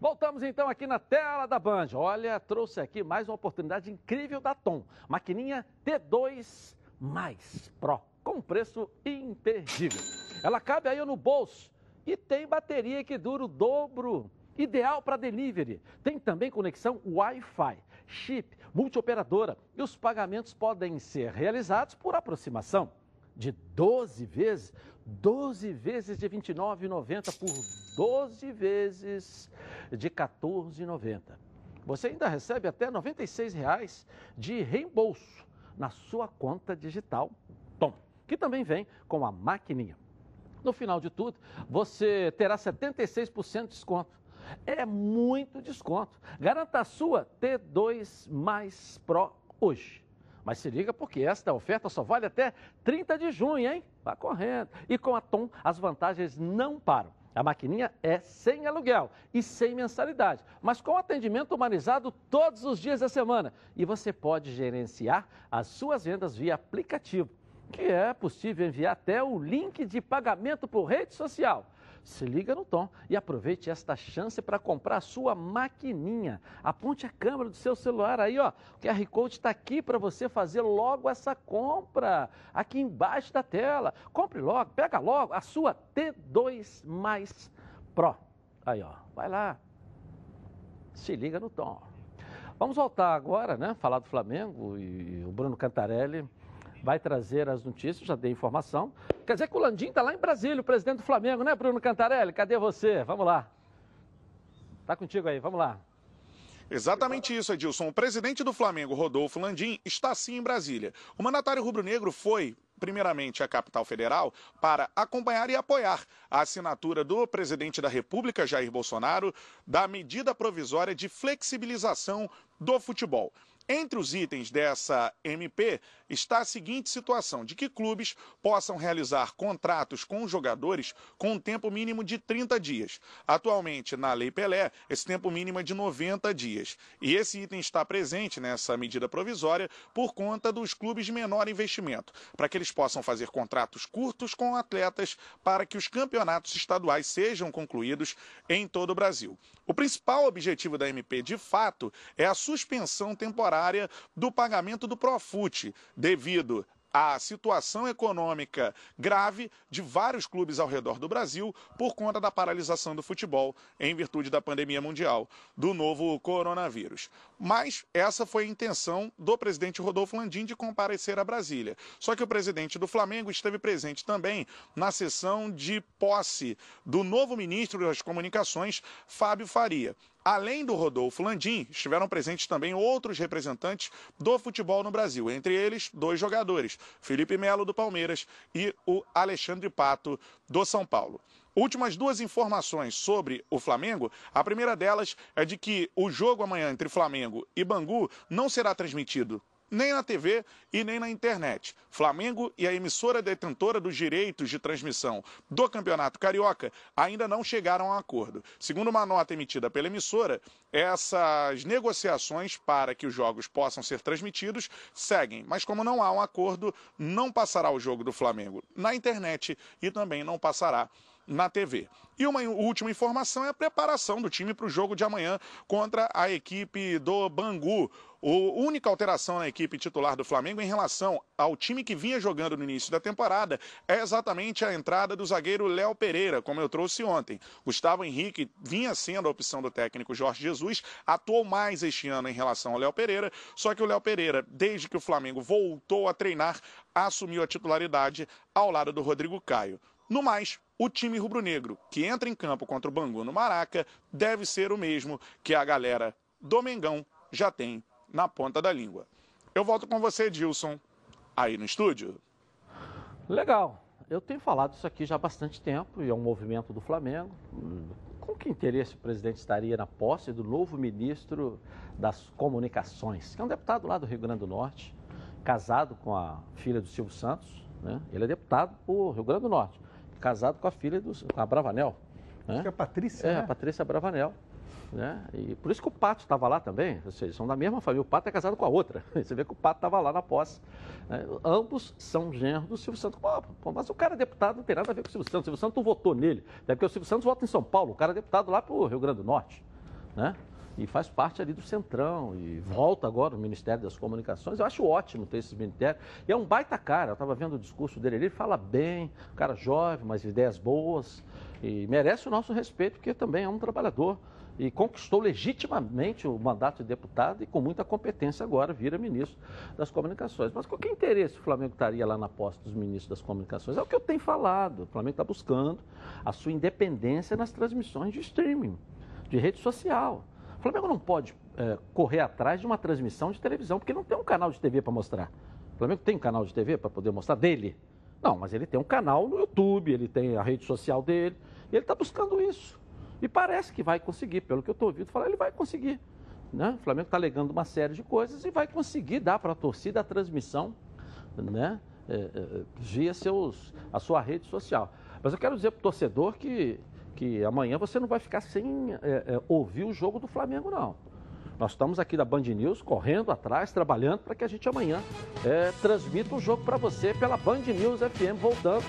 Voltamos então aqui na tela da Band. Olha, trouxe aqui mais uma oportunidade incrível da Tom. Maquininha T2 Mais Pro, com preço imperdível. Ela cabe aí no bolso e tem bateria que dura o dobro. Ideal para delivery. Tem também conexão Wi-Fi, chip, multioperadora e os pagamentos podem ser realizados por aproximação de 12 vezes, 12 vezes de R$ 29,90 por 12 vezes de R$ 14,90. Você ainda recebe até 96 reais de reembolso na sua conta digital Tom, que também vem com a maquininha. No final de tudo, você terá 76% de desconto. É muito desconto. Garanta a sua T2 Mais Pro hoje. Mas se liga porque esta oferta só vale até 30 de junho, hein? Vá correndo. E com a Tom, as vantagens não param. A maquininha é sem aluguel e sem mensalidade, mas com atendimento humanizado todos os dias da semana. E você pode gerenciar as suas vendas via aplicativo, que é possível enviar até o link de pagamento por rede social. Se liga no tom e aproveite esta chance para comprar a sua maquininha. Aponte a câmera do seu celular aí, ó. O QR Code está aqui para você fazer logo essa compra. Aqui embaixo da tela. Compre logo, pega logo a sua T2 Mais Pro. Aí, ó. Vai lá. Se liga no tom. Vamos voltar agora, né? Falar do Flamengo e o Bruno Cantarelli vai trazer as notícias, já dei informação. Quer dizer que o Landim está lá em Brasília, o presidente do Flamengo, né, Bruno Cantarelli? Cadê você? Vamos lá. Tá contigo aí, vamos lá. Exatamente isso, Edilson. O presidente do Flamengo, Rodolfo Landim, está sim em Brasília. O mandatário rubro-negro foi primeiramente à capital federal para acompanhar e apoiar a assinatura do presidente da República, Jair Bolsonaro, da medida provisória de flexibilização do futebol. Entre os itens dessa MP está a seguinte situação: de que clubes possam realizar contratos com jogadores com um tempo mínimo de 30 dias. Atualmente, na Lei Pelé, esse tempo mínimo é de 90 dias. E esse item está presente nessa medida provisória por conta dos clubes de menor investimento, para que eles possam fazer contratos curtos com atletas para que os campeonatos estaduais sejam concluídos em todo o Brasil. O principal objetivo da MP, de fato, é a suspensão temporária do pagamento do Profute, devido à situação econômica grave de vários clubes ao redor do Brasil por conta da paralisação do futebol em virtude da pandemia mundial do novo coronavírus. Mas essa foi a intenção do presidente Rodolfo Landim de comparecer a Brasília. Só que o presidente do Flamengo esteve presente também na sessão de posse do novo ministro das Comunicações, Fábio Faria. Além do Rodolfo Landim, estiveram presentes também outros representantes do futebol no Brasil, entre eles dois jogadores, Felipe Melo do Palmeiras e o Alexandre Pato do São Paulo. Últimas duas informações sobre o Flamengo. A primeira delas é de que o jogo amanhã entre Flamengo e Bangu não será transmitido nem na TV e nem na internet. Flamengo e a emissora detentora dos direitos de transmissão do Campeonato Carioca ainda não chegaram a um acordo. Segundo uma nota emitida pela emissora, essas negociações para que os jogos possam ser transmitidos seguem, mas como não há um acordo, não passará o jogo do Flamengo na internet e também não passará na TV. E uma última informação é a preparação do time para o jogo de amanhã contra a equipe do Bangu. A única alteração na equipe titular do Flamengo em relação ao time que vinha jogando no início da temporada é exatamente a entrada do zagueiro Léo Pereira, como eu trouxe ontem. Gustavo Henrique vinha sendo a opção do técnico Jorge Jesus, atuou mais este ano em relação ao Léo Pereira, só que o Léo Pereira, desde que o Flamengo voltou a treinar, assumiu a titularidade ao lado do Rodrigo Caio. No mais, o time rubro-negro que entra em campo contra o Bangu no Maraca deve ser o mesmo que a galera do Mengão já tem na ponta da língua. Eu volto com você, Dilson, aí no estúdio. Legal. Eu tenho falado isso aqui já há bastante tempo e é um movimento do Flamengo. Com que interesse o presidente estaria na posse do novo ministro das Comunicações, que é um deputado lá do Rio Grande do Norte, casado com a filha do Silvio Santos. Né? Ele é deputado por Rio Grande do Norte casado com a filha do com a Bravanel. Né? Acho que é a Patrícia. É, né? a Patrícia Bravanel. Né? E por isso que o Pato estava lá também, ou seja, são da mesma família. O Pato é casado com a outra. Você vê que o Pato estava lá na posse. Né? Ambos são genros do Silvio Santos. Pô, mas o cara é deputado, não tem nada a ver com o Silvio Santos. O Silvio Santos votou nele. É porque o Silvio Santos vota em São Paulo. O cara é deputado lá para o Rio Grande do Norte. né? E faz parte ali do Centrão e volta agora no Ministério das Comunicações. Eu acho ótimo ter esse ministério. E é um baita cara. Eu estava vendo o discurso dele ele fala bem, um cara jovem, mas ideias boas. E merece o nosso respeito, porque também é um trabalhador. E conquistou legitimamente o mandato de deputado e com muita competência agora vira ministro das Comunicações. Mas qual que interesse o Flamengo estaria lá na posse dos ministros das Comunicações? É o que eu tenho falado. O Flamengo está buscando a sua independência nas transmissões de streaming, de rede social. O Flamengo não pode é, correr atrás de uma transmissão de televisão, porque não tem um canal de TV para mostrar. O Flamengo tem um canal de TV para poder mostrar dele? Não, mas ele tem um canal no YouTube, ele tem a rede social dele, e ele está buscando isso. E parece que vai conseguir, pelo que eu estou ouvindo falar, ele vai conseguir. Né? O Flamengo está alegando uma série de coisas e vai conseguir dar para a torcida a transmissão né? É, é, via seus, a sua rede social. Mas eu quero dizer para o torcedor que, que amanhã você não vai ficar sem é, é, ouvir o jogo do Flamengo, não. Nós estamos aqui da Band News correndo atrás, trabalhando para que a gente amanhã é, transmita o jogo para você pela Band News FM, voltando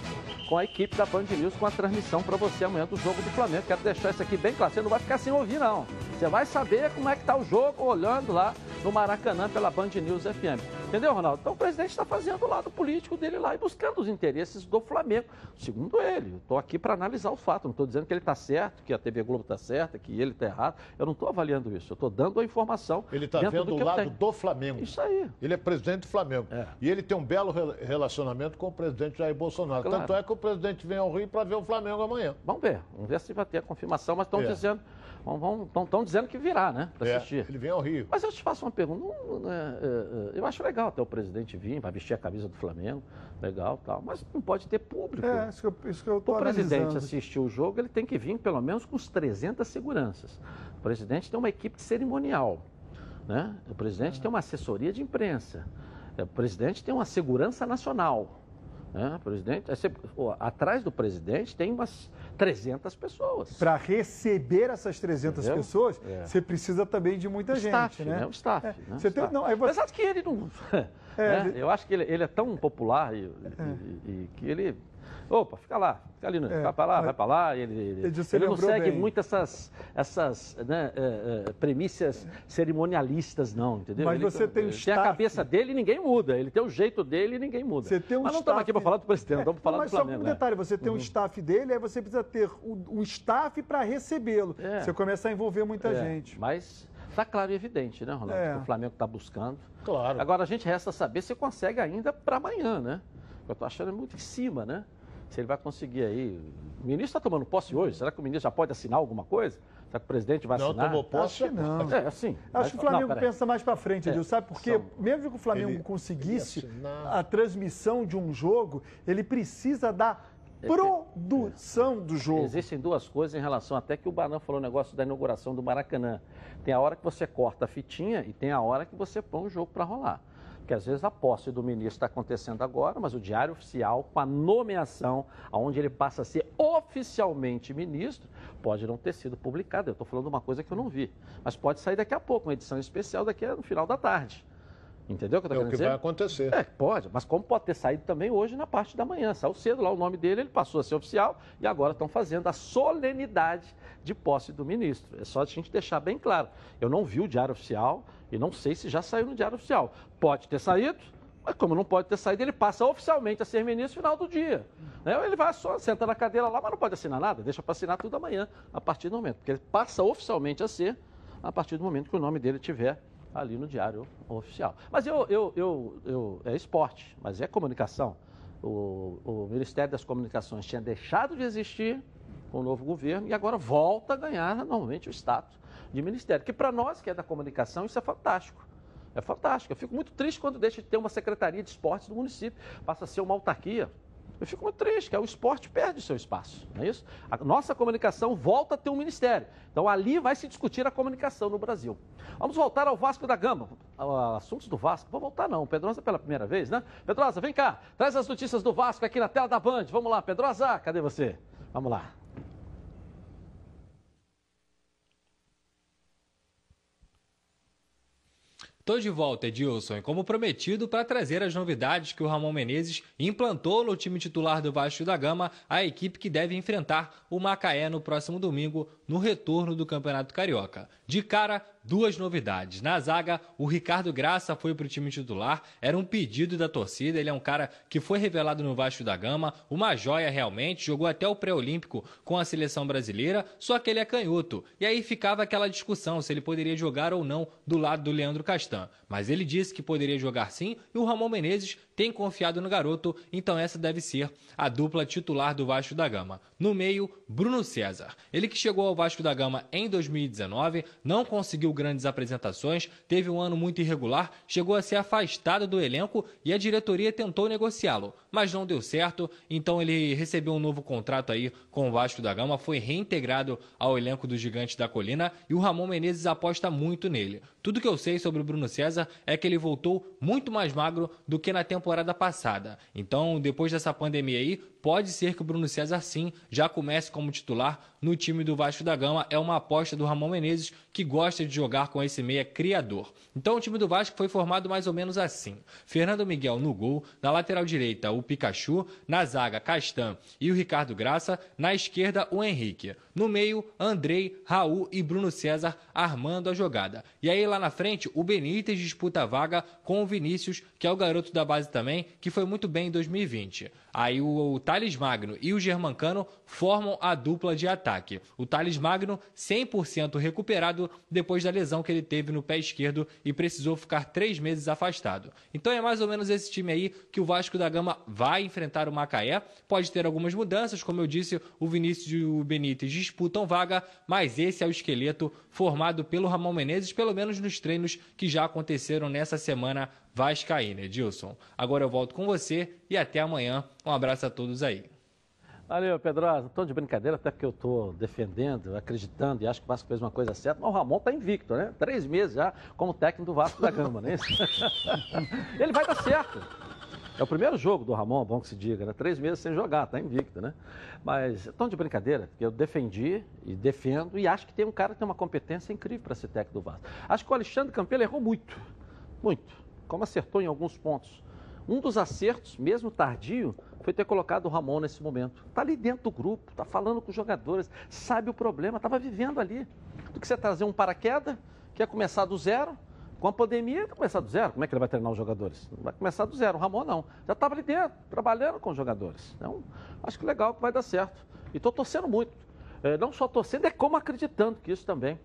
com a equipe da Band News com a transmissão para você amanhã do jogo do Flamengo. Quero deixar isso aqui bem claro. Você não vai ficar sem ouvir, não. Você vai saber como é que está o jogo olhando lá no Maracanã pela Band News FM. Entendeu, Ronaldo? Então o presidente está fazendo o lado político dele lá e buscando os interesses do Flamengo. Segundo ele, estou aqui para analisar o fato. Não estou dizendo que ele está certo, que a TV Globo está certa, que ele está errado. Eu não estou avaliando isso. Eu estou dando a informação. Ele está vendo o lado do Flamengo. Isso aí. Ele é presidente do Flamengo. É. E ele tem um belo relacionamento com o presidente Jair Bolsonaro. Claro. Tanto é que o presidente vem ao Rio para ver o Flamengo amanhã. Vamos ver. Vamos ver se vai ter a confirmação, mas estão É. dizendo. Estão dizendo que virá, né? Para É, assistir. ele vem ao Rio. Mas eu te faço uma pergunta. não, não, é, é, é, eu acho legal até o presidente vir, vai vestir a camisa do Flamengo, legal tal. Mas não pode ter público. É, isso que eu, isso que eu tô o presidente assistir o jogo, ele tem que vir pelo menos com os 300 seguranças. O presidente tem uma equipe cerimonial. Né? O presidente tem uma assessoria de imprensa. É, O presidente tem uma segurança nacional. Né? Presidente, você- ó, atrás do presidente tem umas 300 pessoas. Para receber essas 300 Entendeu? pessoas, É. você precisa também de muita O gente, staff, né? né? O staff. É. né? Você O tem, staff. não, aí você, Apesar de que ele não. É, né? Eu acho que ele, ele é tão popular e, e- e que ele. Opa, fica lá, fica ali, no- É, vai para lá, mas- vai para lá. Ele, ele, você ele não segue bem. muito essas, essas né, é, é, premissas cerimonialistas, não, entendeu? Mas Ele- você tem um ele a staff. cabeça dele e ninguém muda. Ele tem o jeito dele e ninguém muda. Você tem um Mas não estamos staff- aqui para falar do presidente, estamos É, falar mas do só Flamengo. um né? detalhe, você tem um Uhum. staff dele, aí você precisa ter o, o staff para recebê-lo. É. Você começa a envolver muita É, gente. Mas está claro e evidente, né, Ronaldo? É. Que o Flamengo está buscando. Claro. Agora a gente resta saber se consegue ainda para amanhã, né? Eu estou achando muito em cima, né? Se ele vai conseguir aí. O ministro está tomando posse hoje. Será que o ministro já pode assinar alguma coisa? Será que o presidente vai Não assinar? tomou posse, Acho que não. É, assim. Acho que o Flamengo pensa mais para frente, É, Edil, sabe por quê? são- Mesmo que o Flamengo Ele- conseguisse ele a transmissão de um jogo, ele precisa da produção do jogo. Existem duas coisas em relação até que o Banan falou o negócio da inauguração do Maracanã. Tem a hora que você corta a fitinha e tem a hora que você põe o jogo para rolar. Porque às vezes a posse do ministro está acontecendo agora, mas o diário oficial, com a nomeação, aonde ele passa a ser oficialmente ministro, pode não ter sido publicado. Eu estou falando uma coisa que eu não vi. Mas pode sair daqui a pouco, uma edição especial daqui no final da tarde. Entendeu o que eu É estou o querendo que dizer? vai acontecer. É, pode, mas como pode ter saído também hoje na parte da manhã. Saiu cedo lá o nome dele, ele passou a ser oficial e agora estão fazendo a solenidade de posse do ministro. É só a gente deixar bem claro. Eu não vi o diário oficial e não sei se já saiu no diário oficial. Pode ter saído, mas como não pode ter saído, ele passa oficialmente a ser ministro no final do dia. Né? Ele vai só, senta na cadeira lá, mas não pode assinar nada, deixa para assinar tudo amanhã, a partir do momento. Porque ele passa oficialmente a ser a partir do momento que o nome dele tiver ali no diário oficial. Mas eu, eu, eu, eu- é esporte, mas é comunicação. O, o Ministério das Comunicações tinha deixado de existir com o novo governo e agora volta a ganhar normalmente o status de ministério. Que para nós, que é da comunicação, isso é fantástico. É fantástico. Eu fico muito triste quando deixa de ter uma secretaria de esportes do município, passa a ser uma autarquia. Eu fico muito triste, que o esporte perde seu espaço, não é isso? A nossa comunicação volta a ter um ministério. Então ali vai se discutir a comunicação no Brasil. Vamos voltar ao Vasco da Gama. Assuntos do Vasco. Vou voltar não. Pedrosa pela primeira vez, né? Pedrosa, vem cá. Traz as notícias do Vasco aqui na tela da Band. Vamos lá, Pedrosa. Cadê você? Vamos lá. Tô de volta, Edilson, e como prometido, para trazer as novidades que o Ramon Menezes implantou no time titular do Vasco da Gama, a equipe que deve enfrentar o Macaé no próximo domingo, no retorno do Campeonato Carioca. De cara, duas novidades. Na zaga, o Ricardo Graça foi para o time titular, era um pedido da torcida, ele é um cara que foi revelado no Vasco da Gama, uma joia realmente, jogou até o pré-olímpico com a seleção brasileira, só que ele é canhoto. E aí ficava aquela discussão se ele poderia jogar ou não do lado do Leandro Castan. Mas ele disse que poderia jogar sim e o Ramon Menezes tem confiado no garoto, então essa deve ser a dupla titular do Vasco da Gama. No meio, Bruno César. Ele que chegou ao Vasco da Gama em 2019, não conseguiu grandes apresentações, teve um ano muito irregular, chegou a ser afastado do elenco e a diretoria tentou negociá-lo, mas não deu certo, então ele recebeu um novo contrato aí com o Vasco da Gama, foi reintegrado ao elenco do Gigante da Colina e o Ramon Menezes aposta muito nele. Tudo que eu sei sobre o Bruno César é que ele voltou muito mais magro do que na temporada passada. Então, depois dessa pandemia aí, pode ser que o Bruno César sim já comece como titular no time do Vasco da Gama. É uma aposta do Ramon Menezes que gosta de jogar com esse meia criador. Então o time do Vasco foi formado mais ou menos assim: Fernando Miguel no gol, na lateral direita o Pikachu, na zaga Castan e o Ricardo Graça, na esquerda o Henrique. No meio, Andrei, Raul e Bruno César armando a jogada. E aí lá na frente, o Benítez disputa a vaga com o Vinícius, que é o garoto da base também, que foi muito bem em 2020. Aí o, o Thales Magno e o Germancano formam a dupla de ataque. O Thales Magno 100% recuperado depois da lesão que ele teve no pé esquerdo e precisou ficar três meses afastado. Então é mais ou menos esse time aí que o Vasco da Gama vai enfrentar o Macaé. Pode ter algumas mudanças, como eu disse, o Vinícius e o Benítez disputam vaga, mas esse é o esqueleto formado pelo Ramon Menezes, pelo menos nos treinos que já aconteceram nessa semana vascaína, Edilson. Agora eu volto com você e até amanhã. Um abraço a todos aí. Valeu, Pedrosa. Estou de brincadeira, até porque eu estou defendendo, acreditando e acho que o Vasco fez uma coisa certa. Mas o Ramon está invicto, né? Três meses já como técnico do Vasco da Gama, né? Ele vai dar certo. É o primeiro jogo do Ramon, bom que se diga, né? Três meses sem jogar, tá invicto, né? Mas, tão de brincadeira, porque eu defendi e defendo e acho que tem um cara que tem uma competência incrível para ser técnico do Vasco. Acho que o Alexandre Campelo errou muito, muito, como acertou em alguns pontos. Um dos acertos, mesmo tardio, foi ter colocado o Ramon nesse momento. Está ali dentro do grupo, está falando com os jogadores, sabe o problema, estava vivendo ali. Do que você trazer um paraquedas, que ia começar do zero, com a pandemia, vai começar do zero. Como é que ele vai treinar os jogadores? Vai começar do zero. O Ramon não. Já estava ali dentro, trabalhando com os jogadores. Então, acho que legal que vai dar certo. E estou torcendo muito. É, não só torcendo, é como acreditando que isso também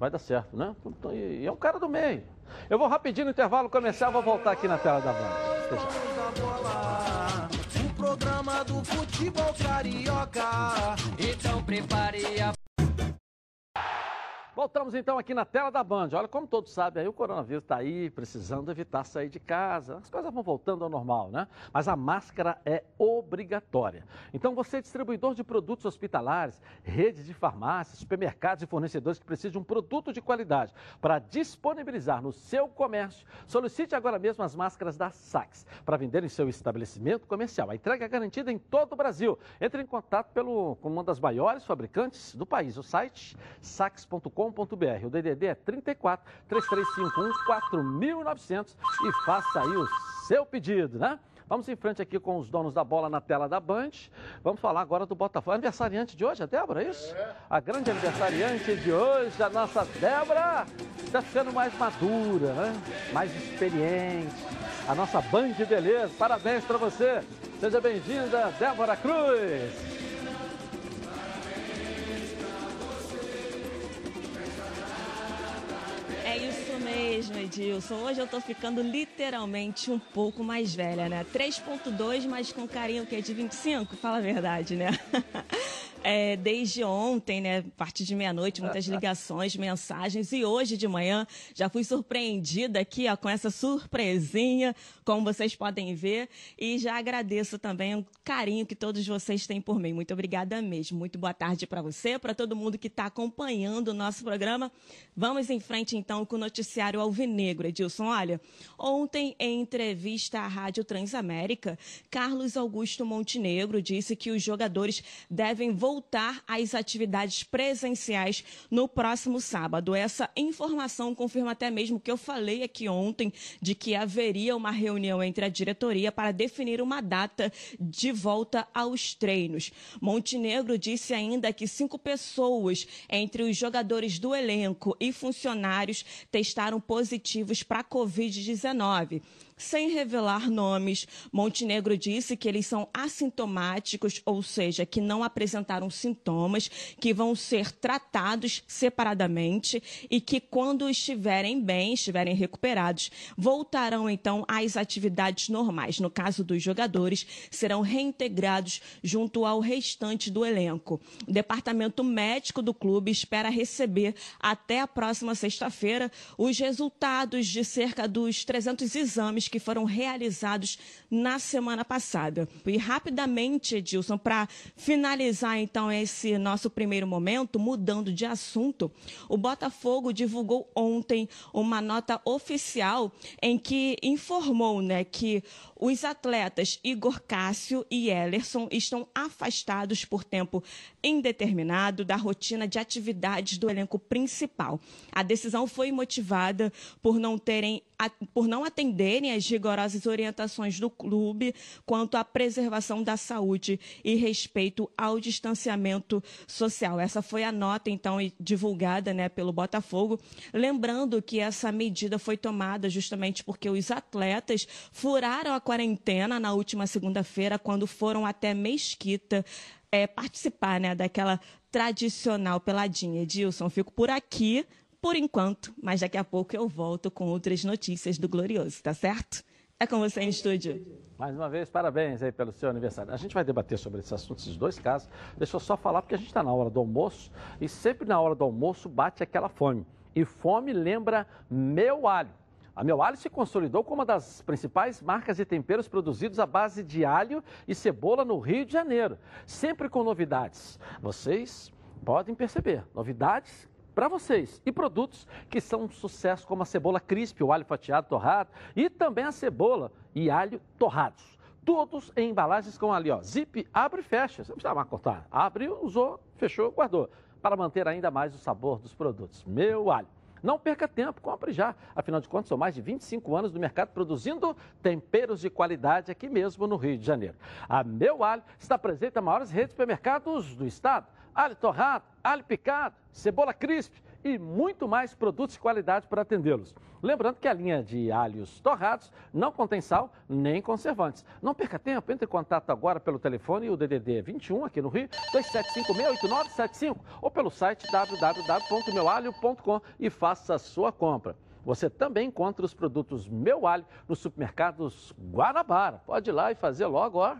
vai dar certo, né? Então, e é um cara do meio. Eu vou rapidinho no intervalo comercial, vou voltar aqui na tela da Band. Programa do futebol carioca. Então prepare a Voltamos então aqui na tela da Band. Olha, como todos sabem, aí o coronavírus está aí, precisando evitar sair de casa. As coisas vão voltando ao normal, né? Mas a máscara é obrigatória. Então, você, distribuidor de produtos hospitalares, redes de farmácias, supermercados e fornecedores que precisam de um produto de qualidade para disponibilizar no seu comércio, solicite agora mesmo as máscaras da Sax para vender em seu estabelecimento comercial. A entrega é garantida em todo o Brasil. Entre em contato pelo, com uma das maiores fabricantes do país, o site sax.com o DDD é 34 3351 4900 e faça aí o seu pedido, né? Vamos em frente aqui com os donos da bola na tela da Band. Vamos falar agora do Botafogo. Aniversariante de hoje, a Débora, é isso? É. A grande aniversariante de hoje, a nossa Débora, está ficando mais madura, né? Mais experiente. A nossa Band de beleza. Parabéns para você. Seja bem-vinda, Débora Cruz. É isso mesmo, Edilson. Hoje eu tô ficando literalmente um pouco mais velha, né? 3.2, mas com carinho que é de 25, fala a verdade, né? é, desde ontem, né, a partir de meia-noite, muitas ligações, mensagens. E hoje de manhã já fui surpreendida aqui ó, com essa surpresinha, como vocês podem ver. E já agradeço também o carinho que todos vocês têm por mim. Muito obrigada mesmo. Muito boa tarde para você, para todo mundo que está acompanhando o nosso programa. Vamos em frente então com o noticiário Alvinegro. Edilson, olha, ontem em entrevista à Rádio Transamérica, Carlos Augusto Montenegro disse que os jogadores devem voltar voltar às atividades presenciais no próximo sábado. Essa informação confirma até mesmo que eu falei aqui ontem de que haveria uma reunião entre a diretoria para definir uma data de volta aos treinos. Montenegro disse ainda que cinco pessoas entre os jogadores do elenco e funcionários testaram positivos para a Covid-19. Sem revelar nomes, Montenegro disse que eles são assintomáticos, ou seja, que não apresentaram sintomas, que vão ser tratados separadamente e que, quando estiverem bem, estiverem recuperados, voltarão então às atividades normais. No caso dos jogadores, serão reintegrados junto ao restante do elenco. O departamento médico do clube espera receber até a próxima sexta-feira os resultados de cerca dos 300 exames que foram realizados na semana passada. E rapidamente, Edilson, para finalizar então esse nosso primeiro momento, mudando de assunto, o Botafogo divulgou ontem uma nota oficial em que informou né, que os atletas Igor Cássio e Ellerson estão afastados por tempo indeterminado da rotina de atividades do elenco principal. A decisão foi motivada por não terem por não atenderem às rigorosas orientações do clube quanto à preservação da saúde e respeito ao distanciamento social. Essa foi a nota, então, divulgada né, pelo Botafogo. Lembrando que essa medida foi tomada justamente porque os atletas furaram a quarentena na última segunda-feira, quando foram até Mesquita é, participar né, daquela tradicional peladinha. Edilson, fico por aqui por enquanto, mas daqui a pouco eu volto com outras notícias do Glorioso, tá certo? É com você em estúdio. Mais uma vez, parabéns aí pelo seu aniversário. A gente vai debater sobre esse assunto, esses dois casos. Deixa eu só falar, porque a gente está na hora do almoço e sempre na hora do almoço bate aquela fome. E fome lembra meu alho. A Meu Alho se consolidou como uma das principais marcas de temperos produzidos à base de alho e cebola no Rio de Janeiro. Sempre com novidades. Vocês podem perceber, novidades para vocês. E produtos que são um sucesso, como a cebola crisp, o alho fatiado torrado e também a cebola e alho torrados. Todos em embalagens com ali, ó, zip, abre e fecha. Você não mais cortar. Abre, usou, fechou, guardou. Para manter ainda mais o sabor dos produtos. Meu alho. Não perca tempo, compre já. Afinal de contas, são mais de 25 anos no mercado produzindo temperos de qualidade aqui mesmo no Rio de Janeiro. A Meu Alho está presente nas maiores redes de supermercados do estado alho torrado, alho picado, cebola crisp e muito mais produtos de qualidade para atendê-los. Lembrando que a linha de alhos torrados não contém sal nem conservantes. Não perca tempo, entre em contato agora pelo telefone o DDD 21 aqui no Rio, 27568975 ou pelo site www.meualho.com e faça a sua compra. Você também encontra os produtos Meu Alho nos supermercados Guanabara. Pode ir lá e fazer logo, ó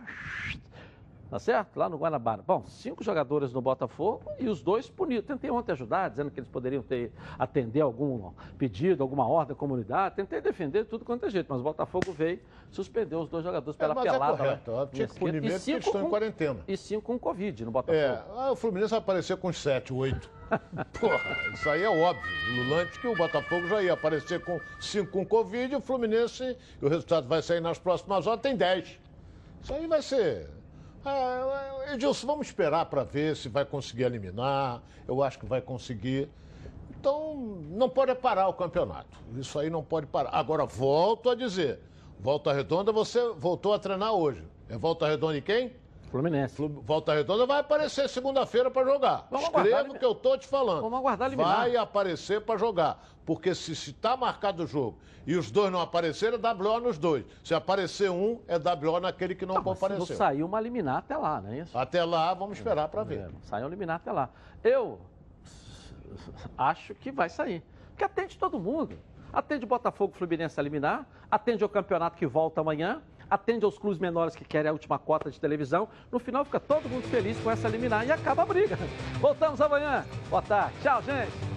tá certo? Lá no Guanabara. Bom, cinco jogadores no Botafogo e os dois punidos. Tentei ontem ajudar, dizendo que eles poderiam ter atender algum pedido, alguma ordem da comunidade. Tentei defender tudo quanto é jeito, mas o Botafogo veio, suspendeu os dois jogadores pela é, mas pelada. É correto, né? tinha mesmo porque eles estão com, em quarentena. E cinco com Covid no Botafogo. É, o Fluminense vai aparecer com sete, oito. Porra, isso aí é óbvio. Lulante que o Botafogo já ia aparecer com cinco com Covid e o Fluminense, e o resultado vai sair nas próximas horas, tem dez. Isso aí vai ser ah, Edilson, vamos esperar para ver se vai conseguir eliminar. Eu acho que vai conseguir. Então, não pode parar o campeonato. Isso aí não pode parar. Agora, volto a dizer: Volta Redonda, você voltou a treinar hoje. É Volta Redonda e quem? Fluminense. Volta Redonda vai aparecer segunda-feira para jogar. Vamos Escreva o que eu tô te falando. Vamos aguardar eliminar. Vai aparecer para jogar. Porque se está marcado o jogo e os dois não apareceram, é WO nos dois. Se aparecer um, é WO naquele que não, não apareceu. Se saiu uma liminar até lá, não é isso? Até lá, vamos esperar para ver. É, saiu liminar até lá. Eu acho que vai sair. Porque atende todo mundo. Atende o Botafogo Fluminense a eliminar, atende o campeonato que volta amanhã, atende aos clubes menores que querem a última cota de televisão. No final fica todo mundo feliz com essa liminar e acaba a briga. Voltamos amanhã. Boa tarde. Tchau, gente.